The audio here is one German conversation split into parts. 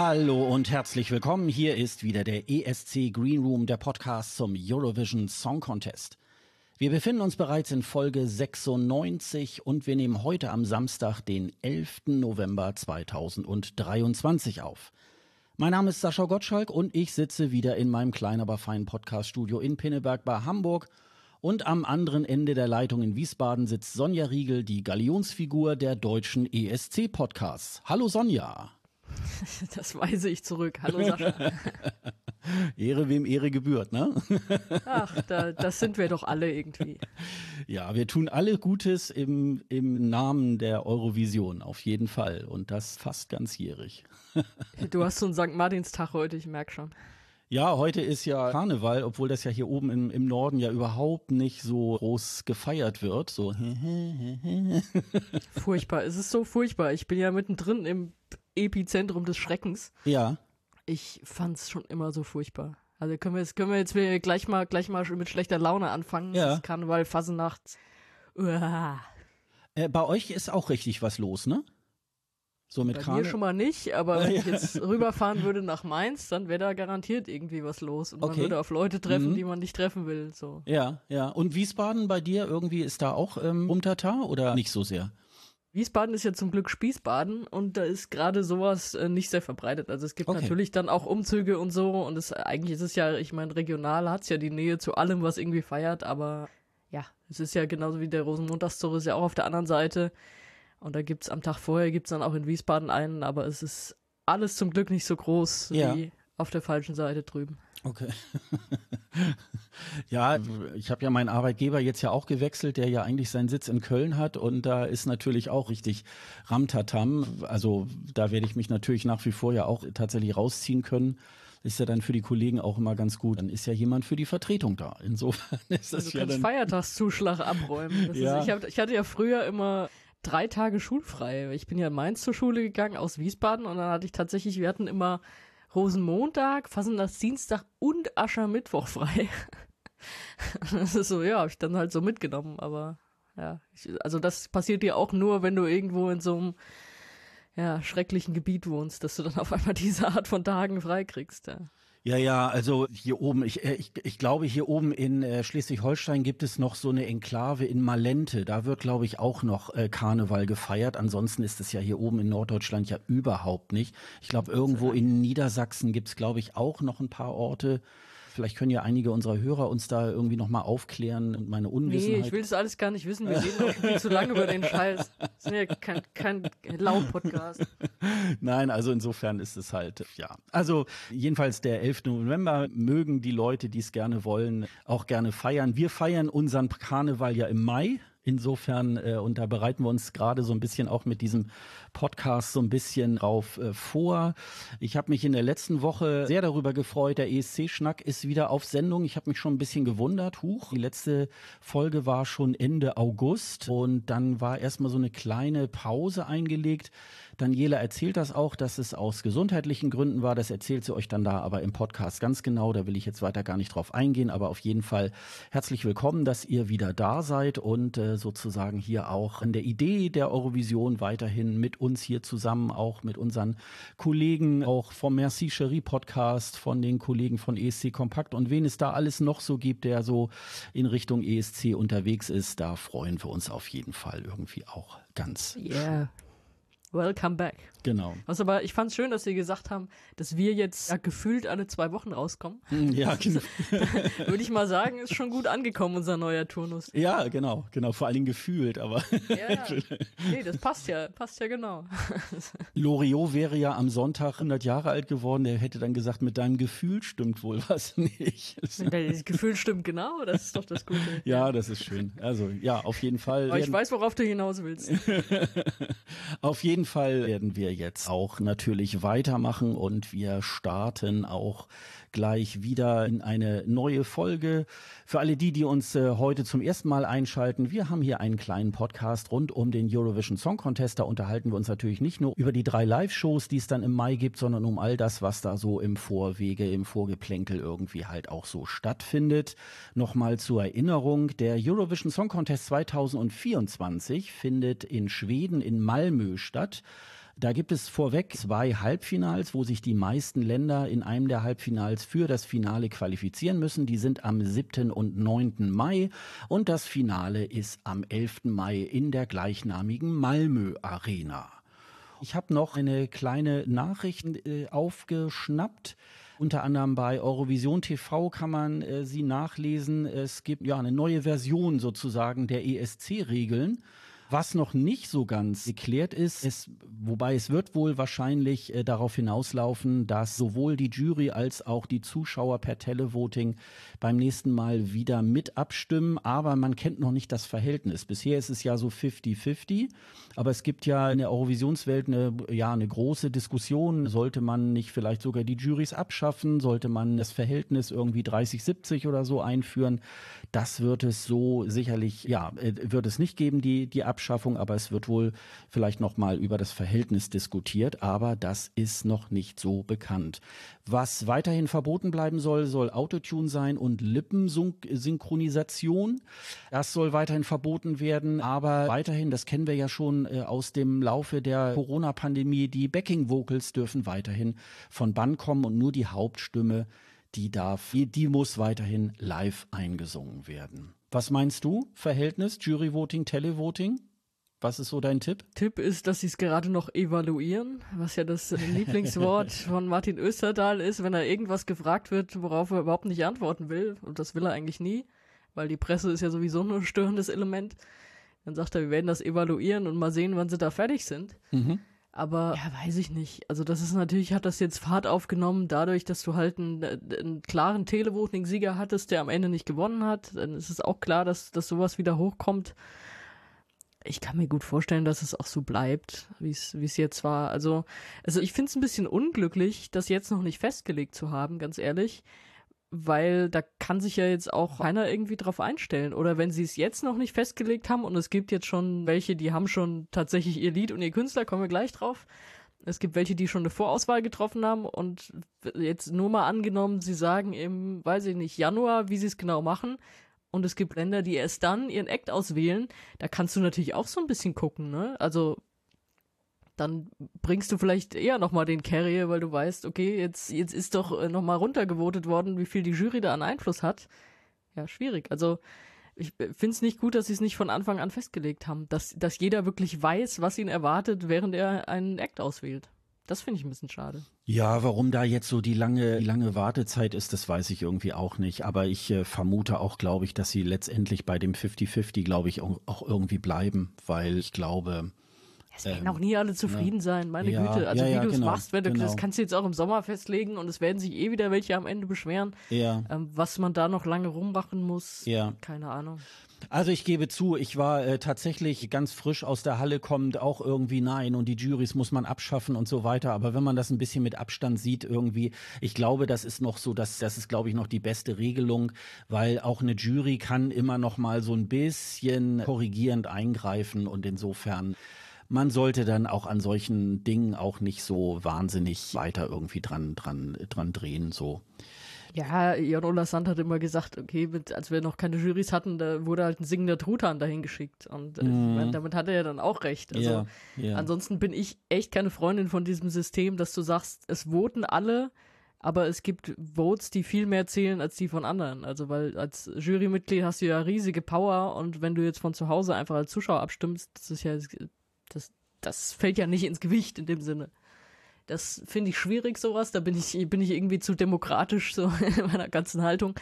Hallo und herzlich willkommen. Hier ist wieder der ESC Green Room, der Podcast zum Eurovision Song Contest. Wir befinden uns bereits in Folge 96 und wir nehmen heute am Samstag, den 11. November 2023 auf. Mein Name ist Sascha Gottschalk und ich sitze wieder in meinem kleinen, aber feinen Podcaststudio in Pinneberg bei Hamburg. Und am anderen Ende der Leitung in Wiesbaden sitzt Sonja Riegel, die Galionsfigur der deutschen ESC-Podcasts. Hallo Sonja. Das weise ich zurück. Hallo Sascha. Ehre wem Ehre gebührt, ne? Ach, da, das sind wir doch alle irgendwie. Ja, wir tun alle Gutes im, im Namen der Eurovision, auf jeden Fall. Und das fast ganzjährig. Du hast so einen St. Martinstag heute, ich merk schon. Ja, heute ist ja Karneval, obwohl das ja hier oben im, im Norden ja überhaupt nicht so groß gefeiert wird. So. Furchtbar, es ist so furchtbar. Ich bin ja mittendrin im Epizentrum des Schreckens. Ja. Ich fand's schon immer so furchtbar. Also können wir jetzt, können wir jetzt gleich mal, gleich mal mit schlechter Laune anfangen. Ja. Das Karneval, Fasenacht. Uah. Äh, bei euch ist auch richtig was los, ne? So mit Bei mir schon mal nicht, aber wenn ich jetzt rüberfahren würde nach Mainz, dann wäre da garantiert irgendwie was los. Und man Okay. würde auf Leute treffen, Mhm. die man nicht treffen will. So. Ja, ja. Und Wiesbaden bei dir irgendwie ist da auch ähm, Umtata oder nicht so sehr? Wiesbaden ist ja zum Glück Spießbaden und da ist gerade sowas äh, nicht sehr verbreitet. Also es gibt Okay. natürlich dann auch Umzüge und so und es eigentlich ist es ja, ich meine, regional hat's ja die Nähe zu allem, was irgendwie feiert, aber ja, es ist ja genauso wie der Rosenmontagszug ist ja auch auf der anderen Seite und da gibt's am Tag vorher gibt's dann auch in Wiesbaden einen, aber es ist alles zum Glück nicht so groß Ja. wie auf der falschen Seite drüben. Okay. ja, ich habe ja meinen Arbeitgeber jetzt ja auch gewechselt, der ja eigentlich seinen Sitz in Köln hat und da ist natürlich auch richtig Ramtatam. Also da werde ich mich natürlich nach wie vor ja auch tatsächlich rausziehen können. Ist ja dann für die Kollegen auch immer ganz gut. Dann ist ja jemand für die Vertretung da. Insofern ist das Du ja kannst dann. Feiertagszuschlag abräumen. Ja. ist, ich, hab, ich hatte ja früher immer drei Tage schulfrei. Ich bin ja in Mainz zur Schule gegangen aus Wiesbaden und dann hatte ich tatsächlich, wir hatten immer Rosenmontag, Dienstag und Aschermittwoch frei. Das ist so, ja, habe ich dann halt so mitgenommen, aber ja, ich, also das passiert dir auch nur, wenn du irgendwo in so einem ja, schrecklichen Gebiet wohnst, dass du dann auf einmal diese Art von Tagen freikriegst. Ja. Ja, ja, also hier oben, ich, äh, ich, ich glaube, hier oben in äh, Schleswig-Holstein gibt es noch so eine Enklave in Malente. Da wird, glaube ich, auch noch äh, Karneval gefeiert. Ansonsten ist es ja hier oben in Norddeutschland ja überhaupt nicht. Ich glaube, irgendwo in Niedersachsen gibt es, glaube ich, auch noch ein paar Orte. Vielleicht können ja einige unserer Hörer uns da irgendwie noch mal aufklären und meine Unwissenheit. Nee, ich will das alles gar nicht wissen. Wir reden doch viel zu lange über den Scheiß. Wir sind ja kein, kein Laut-Podcast. Nein, also insofern ist es halt, ja. Also jedenfalls der 11. November mögen die Leute, die es gerne wollen, auch gerne feiern. Wir feiern unseren Karneval ja im Mai. Insofern, äh, und da bereiten wir uns gerade so ein bisschen auch mit diesem Podcast so ein bisschen drauf äh, vor. Ich habe mich in der letzten Woche sehr darüber gefreut. Der ESC-Schnack ist wieder auf Sendung. Ich habe mich schon ein bisschen gewundert. Huch, die letzte Folge war schon Ende August und dann war erstmal so eine kleine Pause eingelegt. Daniela erzählt das auch, dass es aus gesundheitlichen Gründen war. Das erzählt sie euch dann da aber im Podcast ganz genau. Da will ich jetzt weiter gar nicht drauf eingehen. Aber auf jeden Fall herzlich willkommen, dass ihr wieder da seid und äh, sozusagen hier auch an der Idee der Eurovision weiterhin mit uns hier zusammen, auch mit unseren Kollegen, auch vom Merci Cherie Podcast, von den Kollegen von ESC Kompakt und wen es da alles noch so gibt, der so in Richtung ESC unterwegs ist. Da freuen wir uns auf jeden Fall irgendwie auch ganz. Yeah. Welcome back. Genau. Was aber, ich fand's schön, dass Sie gesagt haben, dass wir jetzt ja, gefühlt alle zwei Wochen rauskommen. Ja, genau. Würde ich mal sagen, ist schon gut angekommen, unser neuer Turnus. Ja, genau, genau, vor allen Dingen gefühlt, aber Ja, nee, das passt ja, passt ja genau. Loriot wäre ja am Sonntag 100 Jahre alt geworden, der hätte dann gesagt, mit deinem Gefühl stimmt wohl was nicht. Das Gefühl stimmt genau, das ist doch das Gute. Ja, das ist schön. Also, ja, auf jeden Fall. Aber ich weiß, worauf du hinaus willst. Auf jeden Fall werden wir jetzt auch natürlich weitermachen und wir starten auch gleich wieder in eine neue Folge. Für alle die, die uns äh, heute zum ersten Mal einschalten, wir haben hier einen kleinen Podcast rund um den Eurovision Song Contest. Da unterhalten wir uns natürlich nicht nur über die drei Live-Shows, die es dann im Mai gibt, sondern um all das, was da so im Vorwege, im Vorgeplänkel irgendwie halt auch so stattfindet. Nochmal zur Erinnerung, der Eurovision Song Contest 2024 findet in Schweden in Malmö statt. Da gibt es vorweg zwei Halbfinals, wo sich die meisten Länder in einem der Halbfinals für das Finale qualifizieren müssen. Die sind am 7. und 9. Mai und das Finale ist am 11. Mai in der gleichnamigen Malmö Arena. Ich habe noch eine kleine Nachricht äh, aufgeschnappt. Unter anderem bei Eurovision TV kann man äh, sie nachlesen. Es gibt ja eine neue Version sozusagen der ESC-Regeln. Was noch nicht so ganz geklärt ist, ist wobei es wird wohl wahrscheinlich äh, darauf hinauslaufen, dass sowohl die Jury als auch die Zuschauer per Televoting beim nächsten Mal wieder mit abstimmen, aber man kennt noch nicht das Verhältnis. Bisher ist es ja so 50-50, aber es gibt ja in der Eurovisionswelt eine, ja, eine große Diskussion. Sollte man nicht vielleicht sogar die Juries abschaffen? Sollte man das Verhältnis irgendwie 30-70 oder so einführen? Das wird es so sicherlich, ja, äh, wird es nicht geben, die, die Abschaffung, aber es wird wohl vielleicht nochmal über das Verhältnis diskutiert, aber das ist noch nicht so bekannt. Was weiterhin verboten bleiben soll, soll Autotune sein und Lippensynchronisation. Das soll weiterhin verboten werden, aber weiterhin, das kennen wir ja schon äh, aus dem Laufe der Corona-Pandemie, die Backing Vocals dürfen weiterhin von Bann kommen und nur die Hauptstimme die darf, die muss weiterhin live eingesungen werden. Was meinst du? Verhältnis, Juryvoting, Televoting? Was ist so dein Tipp? Tipp ist, dass sie es gerade noch evaluieren, was ja das Lieblingswort von Martin Österdahl ist, wenn er irgendwas gefragt wird, worauf er überhaupt nicht antworten will. Und das will er eigentlich nie, weil die Presse ist ja sowieso nur ein störendes Element. Dann sagt er, wir werden das evaluieren und mal sehen, wann sie da fertig sind. Mhm. Aber ja, weiß ich nicht. Also das ist natürlich, hat das jetzt Fahrt aufgenommen, dadurch, dass du halt einen, einen klaren Televoting-Sieger hattest, der am Ende nicht gewonnen hat. Dann ist es auch klar, dass, dass sowas wieder hochkommt. Ich kann mir gut vorstellen, dass es auch so bleibt, wie es jetzt war. Also, also ich finde es ein bisschen unglücklich, das jetzt noch nicht festgelegt zu haben, ganz ehrlich weil da kann sich ja jetzt auch keiner irgendwie drauf einstellen. Oder wenn sie es jetzt noch nicht festgelegt haben und es gibt jetzt schon welche, die haben schon tatsächlich ihr Lied und ihr Künstler, kommen wir gleich drauf. Es gibt welche, die schon eine Vorauswahl getroffen haben und jetzt nur mal angenommen, sie sagen im, weiß ich nicht, Januar, wie sie es genau machen. Und es gibt Länder, die erst dann ihren Act auswählen. Da kannst du natürlich auch so ein bisschen gucken, ne? Also dann bringst du vielleicht eher nochmal den Carrier, weil du weißt, okay, jetzt, jetzt ist doch äh, nochmal runtergevotet worden, wie viel die Jury da an Einfluss hat. Ja, schwierig. Also ich äh, finde es nicht gut, dass sie es nicht von Anfang an festgelegt haben, dass, dass jeder wirklich weiß, was ihn erwartet, während er einen Act auswählt. Das finde ich ein bisschen schade. Ja, warum da jetzt so die lange, die lange Wartezeit ist, das weiß ich irgendwie auch nicht. Aber ich äh, vermute auch, glaube ich, dass sie letztendlich bei dem 50-50, glaube ich, auch, auch irgendwie bleiben, weil ich glaube, es werden ähm, auch nie alle zufrieden ja. sein, meine ja, Güte. Also ja, wie du es genau, machst, wenn du, genau. das kannst du jetzt auch im Sommer festlegen und es werden sich eh wieder welche am Ende beschweren. Ja. Ähm, was man da noch lange rummachen muss, ja. keine Ahnung. Also ich gebe zu, ich war äh, tatsächlich ganz frisch aus der Halle kommend auch irgendwie nein und die Juries muss man abschaffen und so weiter. Aber wenn man das ein bisschen mit Abstand sieht irgendwie, ich glaube, das ist noch so, dass das ist, glaube ich, noch die beste Regelung, weil auch eine Jury kann immer noch mal so ein bisschen korrigierend eingreifen und insofern man sollte dann auch an solchen Dingen auch nicht so wahnsinnig weiter irgendwie dran, dran, dran drehen, so. Ja, Jan Sand hat immer gesagt, okay, mit, als wir noch keine Jurys hatten, da wurde halt ein singender Truthahn dahin geschickt. Und äh, mhm. damit hat er ja dann auch recht. Also ja, ja. ansonsten bin ich echt keine Freundin von diesem System, dass du sagst, es voten alle, aber es gibt Votes, die viel mehr zählen als die von anderen. Also weil als Jurymitglied hast du ja riesige Power und wenn du jetzt von zu Hause einfach als Zuschauer abstimmst, das ist ja das, das fällt ja nicht ins Gewicht in dem Sinne. Das finde ich schwierig, sowas. Da bin ich, bin ich irgendwie zu demokratisch so in meiner ganzen Haltung.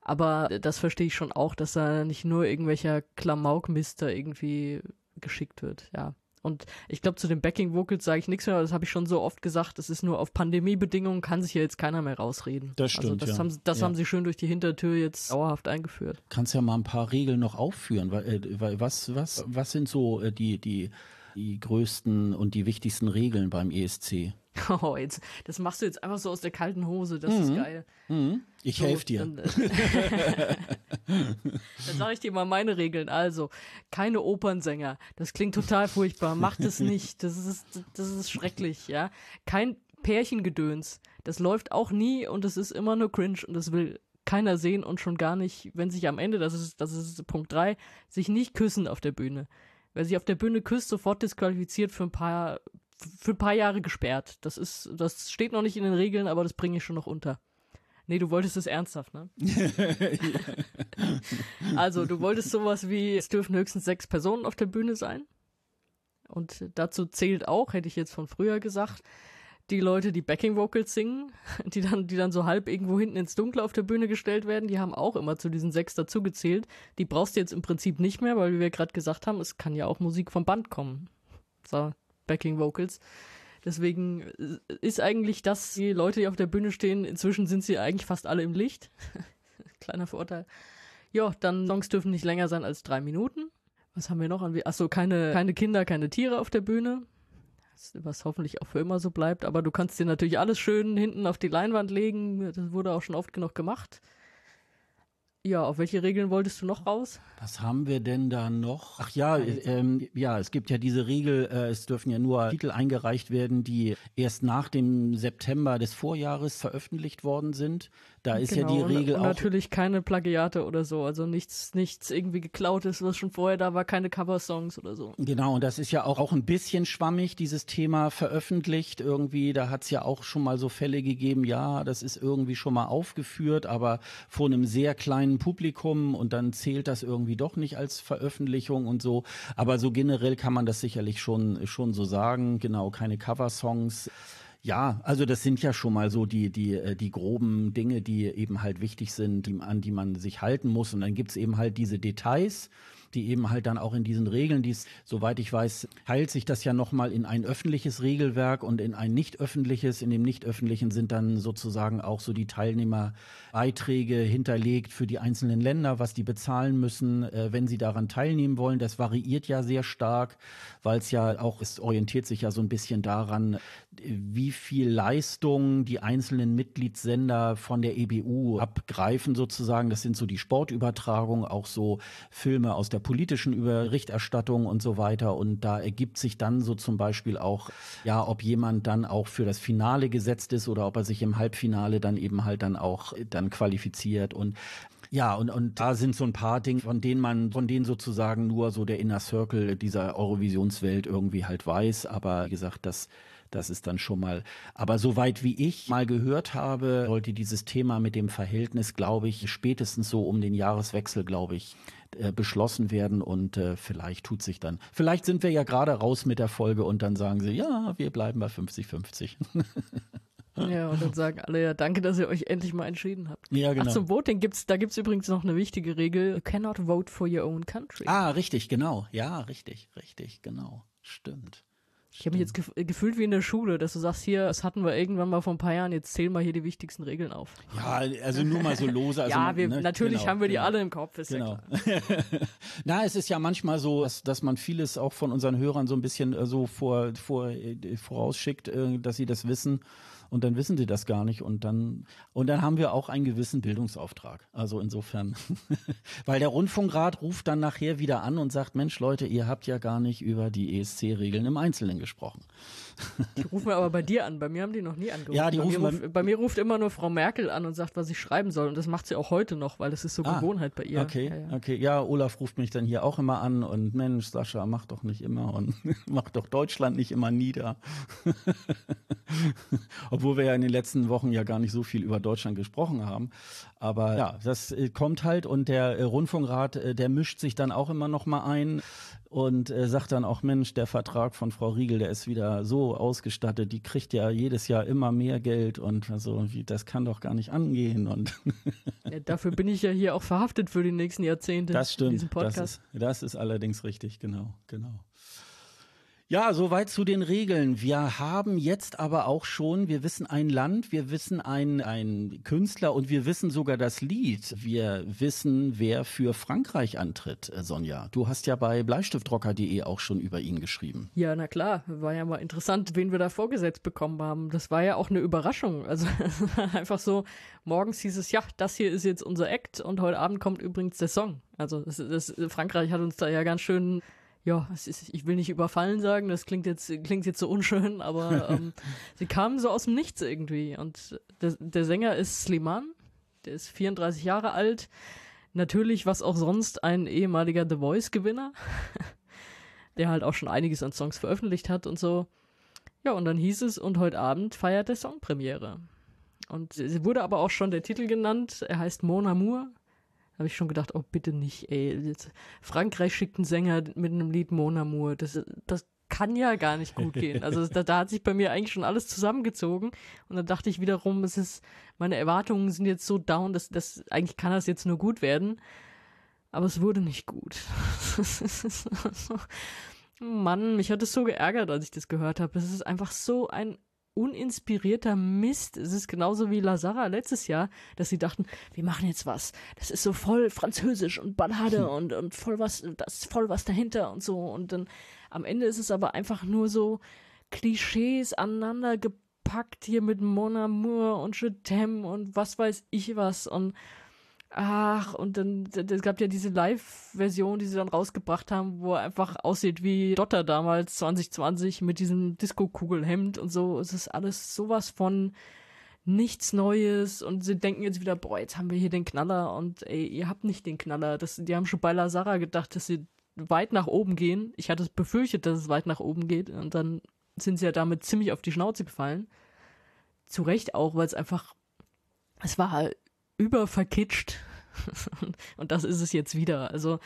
Aber das verstehe ich schon auch, dass da nicht nur irgendwelcher Klamaukmister irgendwie geschickt wird, ja. Und ich glaube, zu den Backing Vocals sage ich nichts mehr, das habe ich schon so oft gesagt. Das ist nur auf Pandemiebedingungen, kann sich ja jetzt keiner mehr rausreden. Das stimmt. Also das, ja. haben, das ja. haben sie schön durch die Hintertür jetzt dauerhaft eingeführt. Kannst ja mal ein paar Regeln noch aufführen, weil, äh, was, was, was sind so äh, die, die, die größten und die wichtigsten Regeln beim ESC? Oh, jetzt, das machst du jetzt einfach so aus der kalten Hose, das mhm. ist geil. Mhm. Ich so, helfe dir. Dann, dann sage ich dir mal meine Regeln. Also, keine Opernsänger. Das klingt total furchtbar. Macht es nicht. Das ist, das ist schrecklich, ja. Kein Pärchengedöns. Das läuft auch nie und es ist immer nur cringe und das will keiner sehen und schon gar nicht, wenn sich am Ende, das ist, das ist Punkt 3, sich nicht küssen auf der Bühne. Wer sich auf der Bühne küsst, sofort disqualifiziert für ein paar für ein paar Jahre gesperrt. Das ist, das steht noch nicht in den Regeln, aber das bringe ich schon noch unter. Nee, du wolltest es ernsthaft, ne? also, du wolltest sowas wie, es dürfen höchstens sechs Personen auf der Bühne sein. Und dazu zählt auch, hätte ich jetzt von früher gesagt, die Leute, die Backing Vocals singen, die dann, die dann so halb irgendwo hinten ins Dunkle auf der Bühne gestellt werden, die haben auch immer zu diesen sechs dazugezählt. Die brauchst du jetzt im Prinzip nicht mehr, weil wie wir gerade gesagt haben, es kann ja auch Musik vom Band kommen. So, Backing Vocals. Deswegen äh, ist eigentlich das, die Leute, die auf der Bühne stehen, inzwischen sind sie eigentlich fast alle im Licht. Kleiner Vorteil. Ja, dann Songs dürfen nicht länger sein als drei Minuten. Was haben wir noch an? Achso, keine, keine Kinder, keine Tiere auf der Bühne. Was hoffentlich auch für immer so bleibt. Aber du kannst dir natürlich alles schön hinten auf die Leinwand legen. Das wurde auch schon oft genug gemacht. Ja, auf welche Regeln wolltest du noch raus? Was haben wir denn da noch? Ach ja, ähm, ja, es gibt ja diese Regel, äh, es dürfen ja nur Titel eingereicht werden, die erst nach dem September des Vorjahres veröffentlicht worden sind. Da ist genau, ja die Regel und, und auch. natürlich keine Plagiate oder so, also nichts, nichts irgendwie geklautes, was schon vorher da war, keine Coversongs oder so. Genau, und das ist ja auch, auch ein bisschen schwammig, dieses Thema veröffentlicht irgendwie. Da hat es ja auch schon mal so Fälle gegeben, ja, das ist irgendwie schon mal aufgeführt, aber vor einem sehr kleinen Publikum und dann zählt das irgendwie doch nicht als Veröffentlichung und so. Aber so generell kann man das sicherlich schon, schon so sagen. Genau, keine Coversongs. Ja, also das sind ja schon mal so die, die, äh, die groben Dinge, die eben halt wichtig sind, die, an die man sich halten muss. Und dann gibt's eben halt diese Details, die eben halt dann auch in diesen Regeln, dies, soweit ich weiß, teilt sich das ja nochmal in ein öffentliches Regelwerk und in ein nicht öffentliches. In dem nicht öffentlichen sind dann sozusagen auch so die Teilnehmerbeiträge hinterlegt für die einzelnen Länder, was die bezahlen müssen, äh, wenn sie daran teilnehmen wollen. Das variiert ja sehr stark, weil es ja auch, es orientiert sich ja so ein bisschen daran, wie viel Leistung die einzelnen Mitgliedssender von der EBU abgreifen sozusagen. Das sind so die Sportübertragungen, auch so Filme aus der politischen Berichterstattung und so weiter. Und da ergibt sich dann so zum Beispiel auch, ja, ob jemand dann auch für das Finale gesetzt ist oder ob er sich im Halbfinale dann eben halt dann auch dann qualifiziert und ja, und, und da sind so ein paar Dinge, von denen man, von denen sozusagen nur so der Inner Circle dieser Eurovisionswelt irgendwie halt weiß. Aber wie gesagt, das das ist dann schon mal. Aber soweit wie ich mal gehört habe, sollte dieses Thema mit dem Verhältnis, glaube ich, spätestens so um den Jahreswechsel, glaube ich, äh, beschlossen werden und äh, vielleicht tut sich dann. Vielleicht sind wir ja gerade raus mit der Folge und dann sagen sie, ja, wir bleiben bei 50-50. Ja, und dann sagen alle, ja, danke, dass ihr euch endlich mal entschieden habt. Ja, genau. Ach, zum Voting gibt's, da gibt's übrigens noch eine wichtige Regel. You cannot vote for your own country. Ah, richtig, genau. Ja, richtig, richtig, genau. Stimmt. Ich habe mich jetzt gef gefühlt wie in der Schule, dass du sagst, hier, das hatten wir irgendwann mal vor ein paar Jahren, jetzt zählen wir hier die wichtigsten Regeln auf. Ja, also nur mal so lose. Also, ja, wir, ne, natürlich genau, haben wir die genau. alle im Kopf, ist genau. ja klar. Na, es ist ja manchmal so, dass, dass man vieles auch von unseren Hörern so ein bisschen äh, so vor, vor, äh, vorausschickt, äh, dass sie das wissen und dann wissen sie das gar nicht und dann und dann haben wir auch einen gewissen Bildungsauftrag. Also insofern, weil der Rundfunkrat ruft dann nachher wieder an und sagt, Mensch Leute, ihr habt ja gar nicht über die ESC-Regeln im Einzelnen gesprochen. Die rufen aber bei dir an. Bei mir haben die noch nie angerufen. Ja, die bei rufen mir ruft, bei mir ruft immer nur Frau Merkel an und sagt, was ich schreiben soll. Und das macht sie auch heute noch, weil das ist so Ah, Gewohnheit bei ihr. Okay, Ja, ja. okay. Ja, Olaf ruft mich dann hier auch immer an und Mensch, Sascha, mach doch nicht immer und mach doch Deutschland nicht immer nieder. Obwohl wir ja in den letzten Wochen ja gar nicht so viel über Deutschland gesprochen haben. Aber ja, das äh, kommt halt und der äh, Rundfunkrat, äh, der mischt sich dann auch immer noch mal ein und sagt dann auch, Mensch, der Vertrag von Frau Riegel, der ist wieder so ausgestattet, die kriegt ja jedes Jahr immer mehr Geld und also, wie, das kann doch gar nicht angehen und Ja, dafür bin ich ja hier auch verhaftet für die nächsten Jahrzehnte. Das in stimmt. diesem Das Podcast. ist, das ist allerdings richtig, genau, genau. Ja, soweit zu den Regeln. Wir haben jetzt aber auch schon, wir wissen ein Land, wir wissen ein, ein Künstler und wir wissen sogar das Lied. Wir wissen, wer für Frankreich antritt, äh, Sonja. Du hast ja bei bleistiftrocker.de auch schon über ihn geschrieben. Ja, na klar, war ja mal interessant, wen wir da vorgesetzt bekommen haben. Das war ja auch eine Überraschung. Also einfach so, morgens hieß es, ja, das hier ist jetzt unser Act und heute Abend kommt übrigens der Song. Also das, das, Frankreich hat uns da ja ganz schön, ja, ist, ich will nicht überfallen sagen, das klingt jetzt, klingt jetzt so unschön, aber ähm, sie kamen so aus dem Nichts irgendwie. Und der, der Sänger ist Sliman, der ist 34 Jahre alt. Natürlich, was auch sonst, ein ehemaliger The Voice-Gewinner, der halt auch schon einiges an Songs veröffentlicht hat und so. Ja, und dann hieß es, und heute Abend feiert der Song Premiere. Und es wurde aber auch schon der Titel genannt. Er heißt Mon Amour. Habe ich schon gedacht, oh bitte nicht, ey. Frankreich schickt einen Sänger mit einem Lied Mon Amour. Das, das kann ja gar nicht gut gehen. Also da, da, hat sich bei mir eigentlich schon alles zusammengezogen. Und dann dachte ich wiederum, es ist, meine Erwartungen sind jetzt so down, dass, dass eigentlich kann das jetzt nur gut werden. Aber es wurde nicht gut. Mann, mich hat es so geärgert, als ich das gehört habe. Es ist einfach so ein uninspirierter Mist. Es ist genauso wie Lazara letztes Jahr, dass sie dachten, wir machen jetzt was. Das ist so voll französisch und Ballade hm. und, und voll was, das ist voll was dahinter und so. Und dann am Ende ist es aber einfach nur so Klischees aneinander gepackt hier mit Mon Amour und Je t'aime und was weiß ich was und Ach, und dann, es gab ja diese Live-Version, die sie dann rausgebracht haben, wo er einfach aussieht wie Dotter damals, 2020, mit diesem Disco-Kugelhemd und so. Es ist alles sowas von nichts Neues und sie denken jetzt wieder, boah, jetzt haben wir hier den Knaller und ey, ihr habt nicht den Knaller. Das, die haben schon bei Lazara gedacht, dass sie weit nach oben gehen. Ich hatte es befürchtet, dass es weit nach oben geht und dann sind sie ja damit ziemlich auf die Schnauze gefallen. Zu Recht auch, weil es einfach, es war halt überverkitscht. und das ist es jetzt wieder. Also,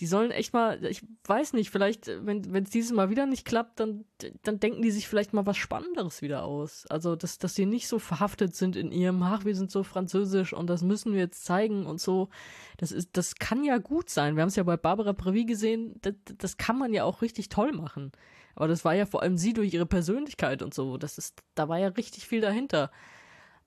die sollen echt mal, ich weiß nicht, vielleicht, wenn es dieses Mal wieder nicht klappt, dann, dann denken die sich vielleicht mal was Spannenderes wieder aus. Also, dass, dass sie nicht so verhaftet sind in ihrem, ach, wir sind so französisch und das müssen wir jetzt zeigen und so. Das ist, das kann ja gut sein. Wir haben es ja bei Barbara Previ gesehen, das, das kann man ja auch richtig toll machen. Aber das war ja vor allem sie durch ihre Persönlichkeit und so. Das ist, da war ja richtig viel dahinter.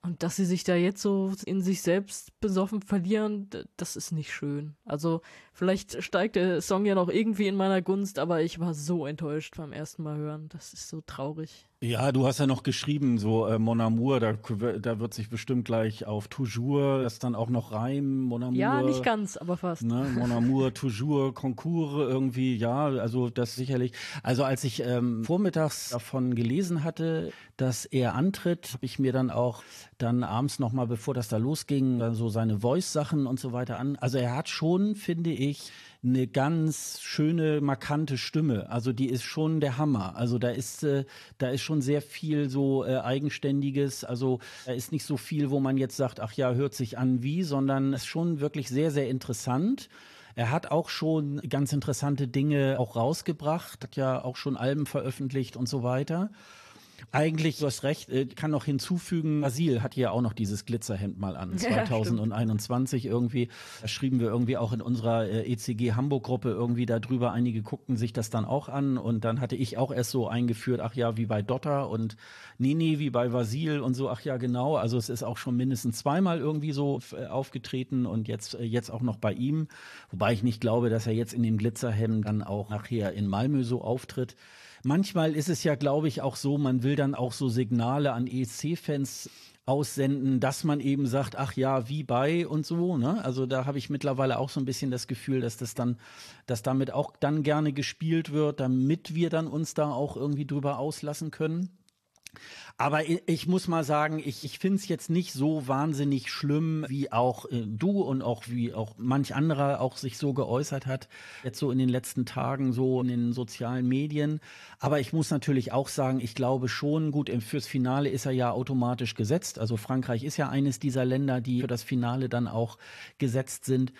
Und dass sie sich da jetzt so in sich selbst besoffen verlieren, das ist nicht schön. Also vielleicht steigt der Song ja noch irgendwie in meiner Gunst, aber ich war so enttäuscht beim ersten Mal hören. Das ist so traurig. Ja, du hast ja noch geschrieben, so äh, Mon Amour, da, da wird sich bestimmt gleich auf Toujours das dann auch noch reimen, Mon Amour. Ja, nicht ganz, aber fast. Ne? Mon Amour, Toujours, Concours irgendwie, ja, also das sicherlich. Also als ich ähm, vormittags davon gelesen hatte, dass er antritt, habe ich mir dann auch dann abends nochmal, bevor das da losging, dann so seine Voice-Sachen und so weiter an. Also er hat schon, finde ich, eine ganz schöne, markante Stimme. Also die ist schon der Hammer. Also da ist, äh, da ist schon sehr viel so äh, Eigenständiges. Also da ist nicht so viel, wo man jetzt sagt, ach ja, hört sich an wie, sondern es ist schon wirklich sehr, sehr interessant. Er hat auch schon ganz interessante Dinge auch rausgebracht, hat ja auch schon Alben veröffentlicht und so weiter. Eigentlich, du hast recht, äh, kann noch hinzufügen, Basil hat ja auch noch dieses Glitzerhemd mal an, 2021 ja, irgendwie. Da schrieben wir irgendwie auch in unserer äh, ECG Hamburg-Gruppe irgendwie darüber. Einige guckten sich das dann auch an und dann hatte ich auch erst so eingeführt, ach ja, wie bei Dotter und Nini, wie bei Vasil und so, ach ja, genau. Also es ist auch schon mindestens zweimal irgendwie so äh, aufgetreten und jetzt, jetzt auch noch bei ihm. Wobei ich nicht glaube, dass er jetzt in dem Glitzerhemd dann auch nachher in Malmö so auftritt manchmal ist es ja, glaube ich, auch so, man will dann auch so Signale an ESC-Fans aussenden, dass man eben sagt, ach ja, wie bei und so. Ne? Also da habe ich mittlerweile auch so ein bisschen das Gefühl, dass das dann, dass damit auch dann gerne gespielt wird, damit wir dann uns da auch irgendwie drüber auslassen können. Aber ich muss mal sagen, ich, ich finde es jetzt nicht so wahnsinnig schlimm, wie auch äh, du und auch wie auch manch anderer auch sich so geäußert hat, jetzt so in den letzten Tagen, so in den sozialen Medien. Aber ich muss natürlich auch sagen, ich glaube schon, gut, fürs Finale ist er ja automatisch gesetzt. Also Frankreich ist ja eines dieser Länder, die für das Finale dann auch gesetzt sind.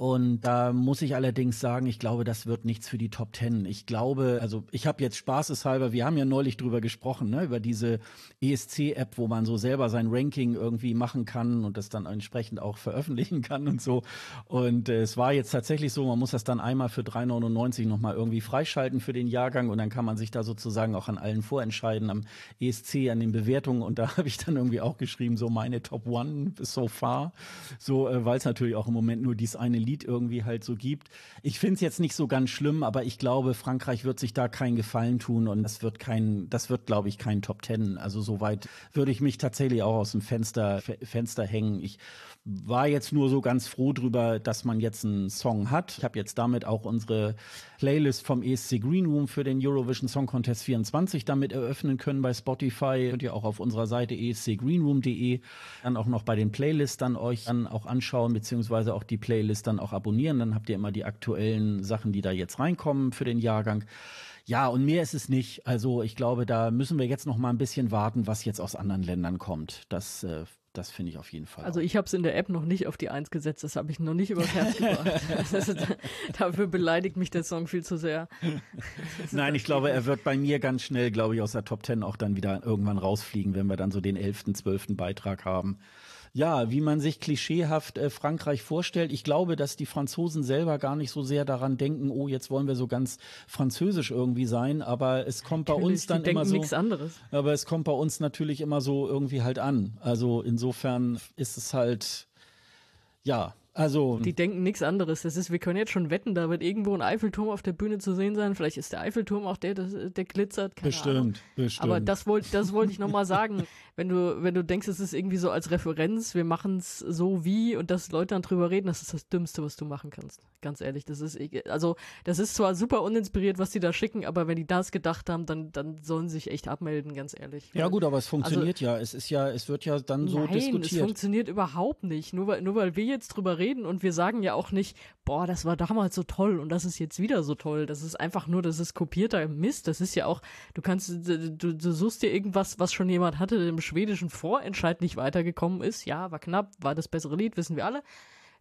Und da muss ich allerdings sagen, ich glaube, das wird nichts für die Top Ten. Ich glaube, also ich habe jetzt spaßeshalber, wir haben ja neulich drüber gesprochen, ne, über diese ESC-App, wo man so selber sein Ranking irgendwie machen kann und das dann entsprechend auch veröffentlichen kann und so. Und äh, es war jetzt tatsächlich so, man muss das dann einmal für 3,99 nochmal irgendwie freischalten für den Jahrgang und dann kann man sich da sozusagen auch an allen vorentscheiden, am ESC, an den Bewertungen. Und da habe ich dann irgendwie auch geschrieben, so meine Top One so far. So, äh, weil es natürlich auch im Moment nur dies eine Lied irgendwie halt so gibt. Ich finde es jetzt nicht so ganz schlimm, aber ich glaube, Frankreich wird sich da keinen Gefallen tun und das wird kein, das wird, glaube ich, kein Top Ten. Also soweit würde ich mich tatsächlich auch aus dem Fenster, Fenster hängen. Ich war jetzt nur so ganz froh drüber, dass man jetzt einen Song hat. Ich habe jetzt damit auch unsere Playlist vom ESC Green Room für den Eurovision Song Contest 24 damit eröffnen können bei Spotify. Könnt ihr auch auf unserer Seite escgreenroom.de dann auch noch bei den Playlists dann euch dann auch anschauen, beziehungsweise auch die Playlist dann auch abonnieren. Dann habt ihr immer die aktuellen Sachen, die da jetzt reinkommen für den Jahrgang. Ja, und mehr ist es nicht. Also ich glaube, da müssen wir jetzt noch mal ein bisschen warten, was jetzt aus anderen Ländern kommt. Das äh, das finde ich auf jeden Fall. Also ich habe es in der App noch nicht auf die Eins gesetzt, das habe ich noch nicht übers Herz gebracht. Dafür beleidigt mich der Song viel zu sehr. Nein, ich glaube, er wird bei mir ganz schnell, glaube ich, aus der Top Ten auch dann wieder irgendwann rausfliegen, wenn wir dann so den elften, zwölften Beitrag haben ja, wie man sich klischeehaft äh, Frankreich vorstellt. Ich glaube, dass die Franzosen selber gar nicht so sehr daran denken, oh, jetzt wollen wir so ganz französisch irgendwie sein, aber es kommt natürlich, bei uns dann immer so. Nichts anderes. Aber es kommt bei uns natürlich immer so irgendwie halt an. Also insofern ist es halt ja, also. Die denken nichts anderes. Das ist, wir können jetzt schon wetten, da wird irgendwo ein Eiffelturm auf der Bühne zu sehen sein. Vielleicht ist der Eiffelturm auch der, der, der glitzert. Keine bestimmt, Ahnung. bestimmt. Aber das wollte das wollte ich nochmal sagen. wenn du, wenn du denkst, es ist irgendwie so als Referenz, wir machen es so wie und dass Leute dann drüber reden, das ist das Dümmste, was du machen kannst. Ganz ehrlich. Das ist, also, das ist zwar super uninspiriert, was die da schicken, aber wenn die das gedacht haben, dann, dann sollen sie sich echt abmelden, ganz ehrlich. Ja, gut, aber es funktioniert also, ja. Es ist ja, es wird ja dann so nein, diskutiert. Es funktioniert überhaupt nicht. Nur weil, nur weil wir jetzt drüber reden und wir sagen ja auch nicht, boah, das war damals so toll und das ist jetzt wieder so toll. Das ist einfach nur, das ist kopierter Mist. Das ist ja auch, du kannst, du, du suchst dir irgendwas, was schon jemand hatte, im schwedischen Vorentscheid nicht weitergekommen ist. Ja, war knapp, war das bessere Lied, wissen wir alle.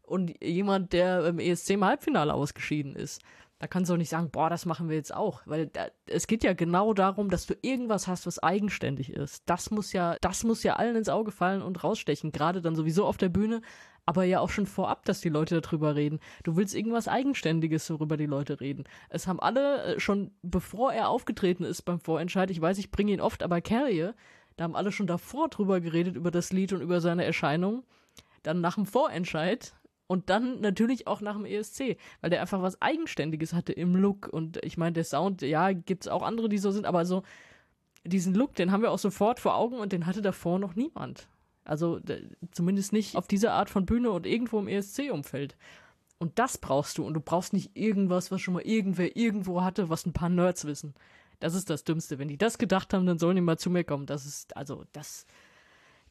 Und jemand, der im ESC im Halbfinale ausgeschieden ist. Da kannst du auch nicht sagen, boah, das machen wir jetzt auch, weil da, es geht ja genau darum, dass du irgendwas hast, was eigenständig ist. Das muss ja, das muss ja allen ins Auge fallen und rausstechen, gerade dann sowieso auf der Bühne, aber ja auch schon vorab, dass die Leute darüber reden. Du willst irgendwas Eigenständiges, worüber die Leute reden. Es haben alle äh, schon, bevor er aufgetreten ist beim Vorentscheid, ich weiß, ich bringe ihn oft, aber Carrie, da haben alle schon davor drüber geredet, über das Lied und über seine Erscheinung. Dann nach dem Vorentscheid und dann natürlich auch nach dem ESC, weil der einfach was Eigenständiges hatte im Look. Und ich meine, der Sound, ja, gibt es auch andere, die so sind, aber so diesen Look, den haben wir auch sofort vor Augen und den hatte davor noch niemand. Also zumindest nicht auf diese Art von Bühne und irgendwo im ESC-Umfeld. Und das brauchst du. Und du brauchst nicht irgendwas, was schon mal irgendwer irgendwo hatte, was ein paar Nerds wissen. Das ist das Dümmste. Wenn die das gedacht haben, dann sollen die mal zu mir kommen. Das ist, also, das,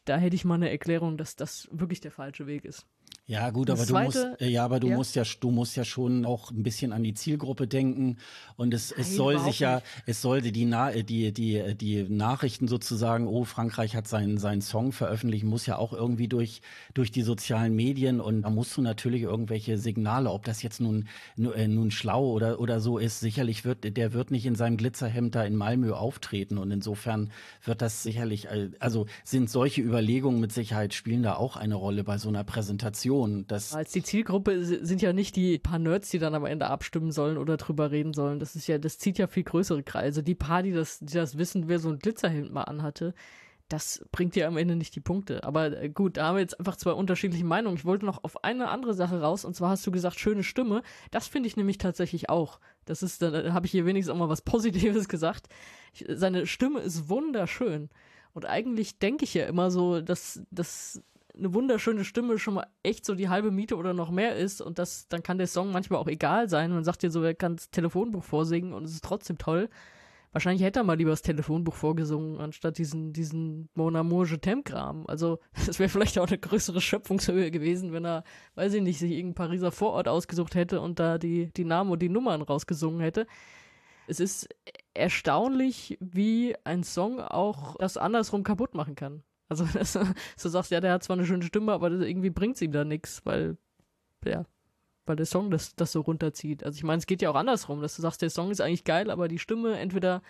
da hätte ich mal eine Erklärung, dass das wirklich der falsche Weg ist. Ja, gut, aber zweite, du musst, äh, ja, aber du ja. musst ja, du musst ja schon auch ein bisschen an die Zielgruppe denken. Und es, Nein, es soll sich ja, nicht. es sollte die, Na äh, die, die, äh, die Nachrichten sozusagen, oh, Frankreich hat seinen, seinen Song veröffentlicht, muss ja auch irgendwie durch, durch die sozialen Medien. Und da musst du natürlich irgendwelche Signale, ob das jetzt nun, nun schlau oder, oder so ist. Sicherlich wird, der wird nicht in seinem Glitzerhemd da in Malmö auftreten. Und insofern wird das sicherlich, also sind solche Überlegungen mit Sicherheit spielen da auch eine Rolle bei so einer Präsentation. Person. Das Als die Zielgruppe sind ja nicht die paar Nerds, die dann am Ende abstimmen sollen oder drüber reden sollen. Das ist ja, das zieht ja viel größere Kreise. Also die paar, die das, die das wissen, wer so ein Glitzerhemd mal anhatte, das bringt ja am Ende nicht die Punkte. Aber äh, gut, da haben wir jetzt einfach zwei unterschiedliche Meinungen. Ich wollte noch auf eine andere Sache raus, und zwar hast du gesagt, schöne Stimme. Das finde ich nämlich tatsächlich auch. Das ist, da habe ich hier wenigstens auch mal was Positives gesagt. Ich, seine Stimme ist wunderschön. Und eigentlich denke ich ja immer so, dass, dass eine wunderschöne Stimme schon mal echt so die halbe Miete oder noch mehr ist und das, dann kann der Song manchmal auch egal sein. Man sagt dir so, er kann das Telefonbuch vorsingen und es ist trotzdem toll. Wahrscheinlich hätte er mal lieber das Telefonbuch vorgesungen, anstatt diesen, diesen Mon Amour Je Kram. Also, das wäre vielleicht auch eine größere Schöpfungshöhe gewesen, wenn er, weiß ich nicht, sich irgendein Pariser Vorort ausgesucht hätte und da die, die Namen und die Nummern rausgesungen hätte. Es ist erstaunlich, wie ein Song auch das andersrum kaputt machen kann. Also, dass du sagst, ja, der hat zwar eine schöne Stimme, aber irgendwie bringt es ihm da nichts, weil, ja, weil der Song das, das so runterzieht. Also ich meine, es geht ja auch andersrum, dass du sagst, der Song ist eigentlich geil, aber die Stimme entweder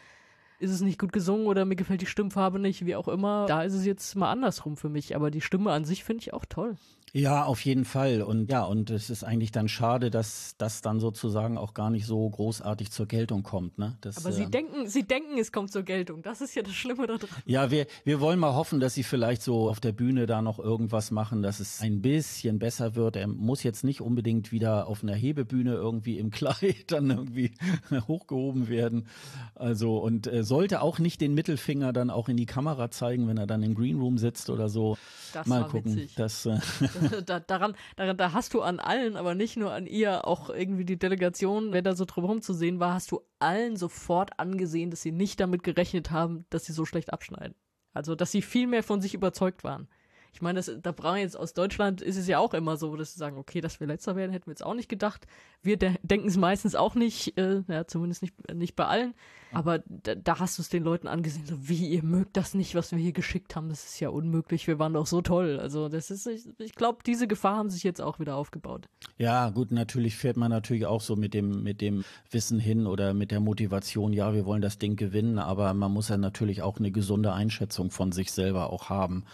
ist es nicht gut gesungen oder mir gefällt die Stimmfarbe nicht, wie auch immer. Da ist es jetzt mal andersrum für mich, aber die Stimme an sich finde ich auch toll. Ja, auf jeden Fall. Und ja, und es ist eigentlich dann schade, dass das dann sozusagen auch gar nicht so großartig zur Geltung kommt. Ne? Das, Aber Sie äh, denken, Sie denken, es kommt zur Geltung. Das ist ja das Schlimme daran. Ja, wir, wir wollen mal hoffen, dass Sie vielleicht so auf der Bühne da noch irgendwas machen, dass es ein bisschen besser wird. Er muss jetzt nicht unbedingt wieder auf einer Hebebühne irgendwie im Kleid dann irgendwie hochgehoben werden. Also und äh, sollte auch nicht den Mittelfinger dann auch in die Kamera zeigen, wenn er dann im Green Room sitzt oder so. Das mal gucken. Witzig. Das, äh, da, daran, daran, da hast du an allen, aber nicht nur an ihr, auch irgendwie die Delegation, wer da so drumherum zu sehen war, hast du allen sofort angesehen, dass sie nicht damit gerechnet haben, dass sie so schlecht abschneiden. Also, dass sie viel mehr von sich überzeugt waren. Ich meine, das, da brauchen jetzt aus Deutschland ist es ja auch immer so, dass sie sagen, okay, dass wir letzter werden, hätten wir jetzt auch nicht gedacht. Wir de denken es meistens auch nicht, äh, ja, zumindest nicht, nicht bei allen. Aber da, da hast du es den Leuten angesehen, so wie ihr mögt das nicht, was wir hier geschickt haben. Das ist ja unmöglich. Wir waren doch so toll. Also das ist, ich, ich glaube, diese Gefahr haben sich jetzt auch wieder aufgebaut. Ja, gut, natürlich fährt man natürlich auch so mit dem mit dem Wissen hin oder mit der Motivation, ja, wir wollen das Ding gewinnen, aber man muss ja natürlich auch eine gesunde Einschätzung von sich selber auch haben.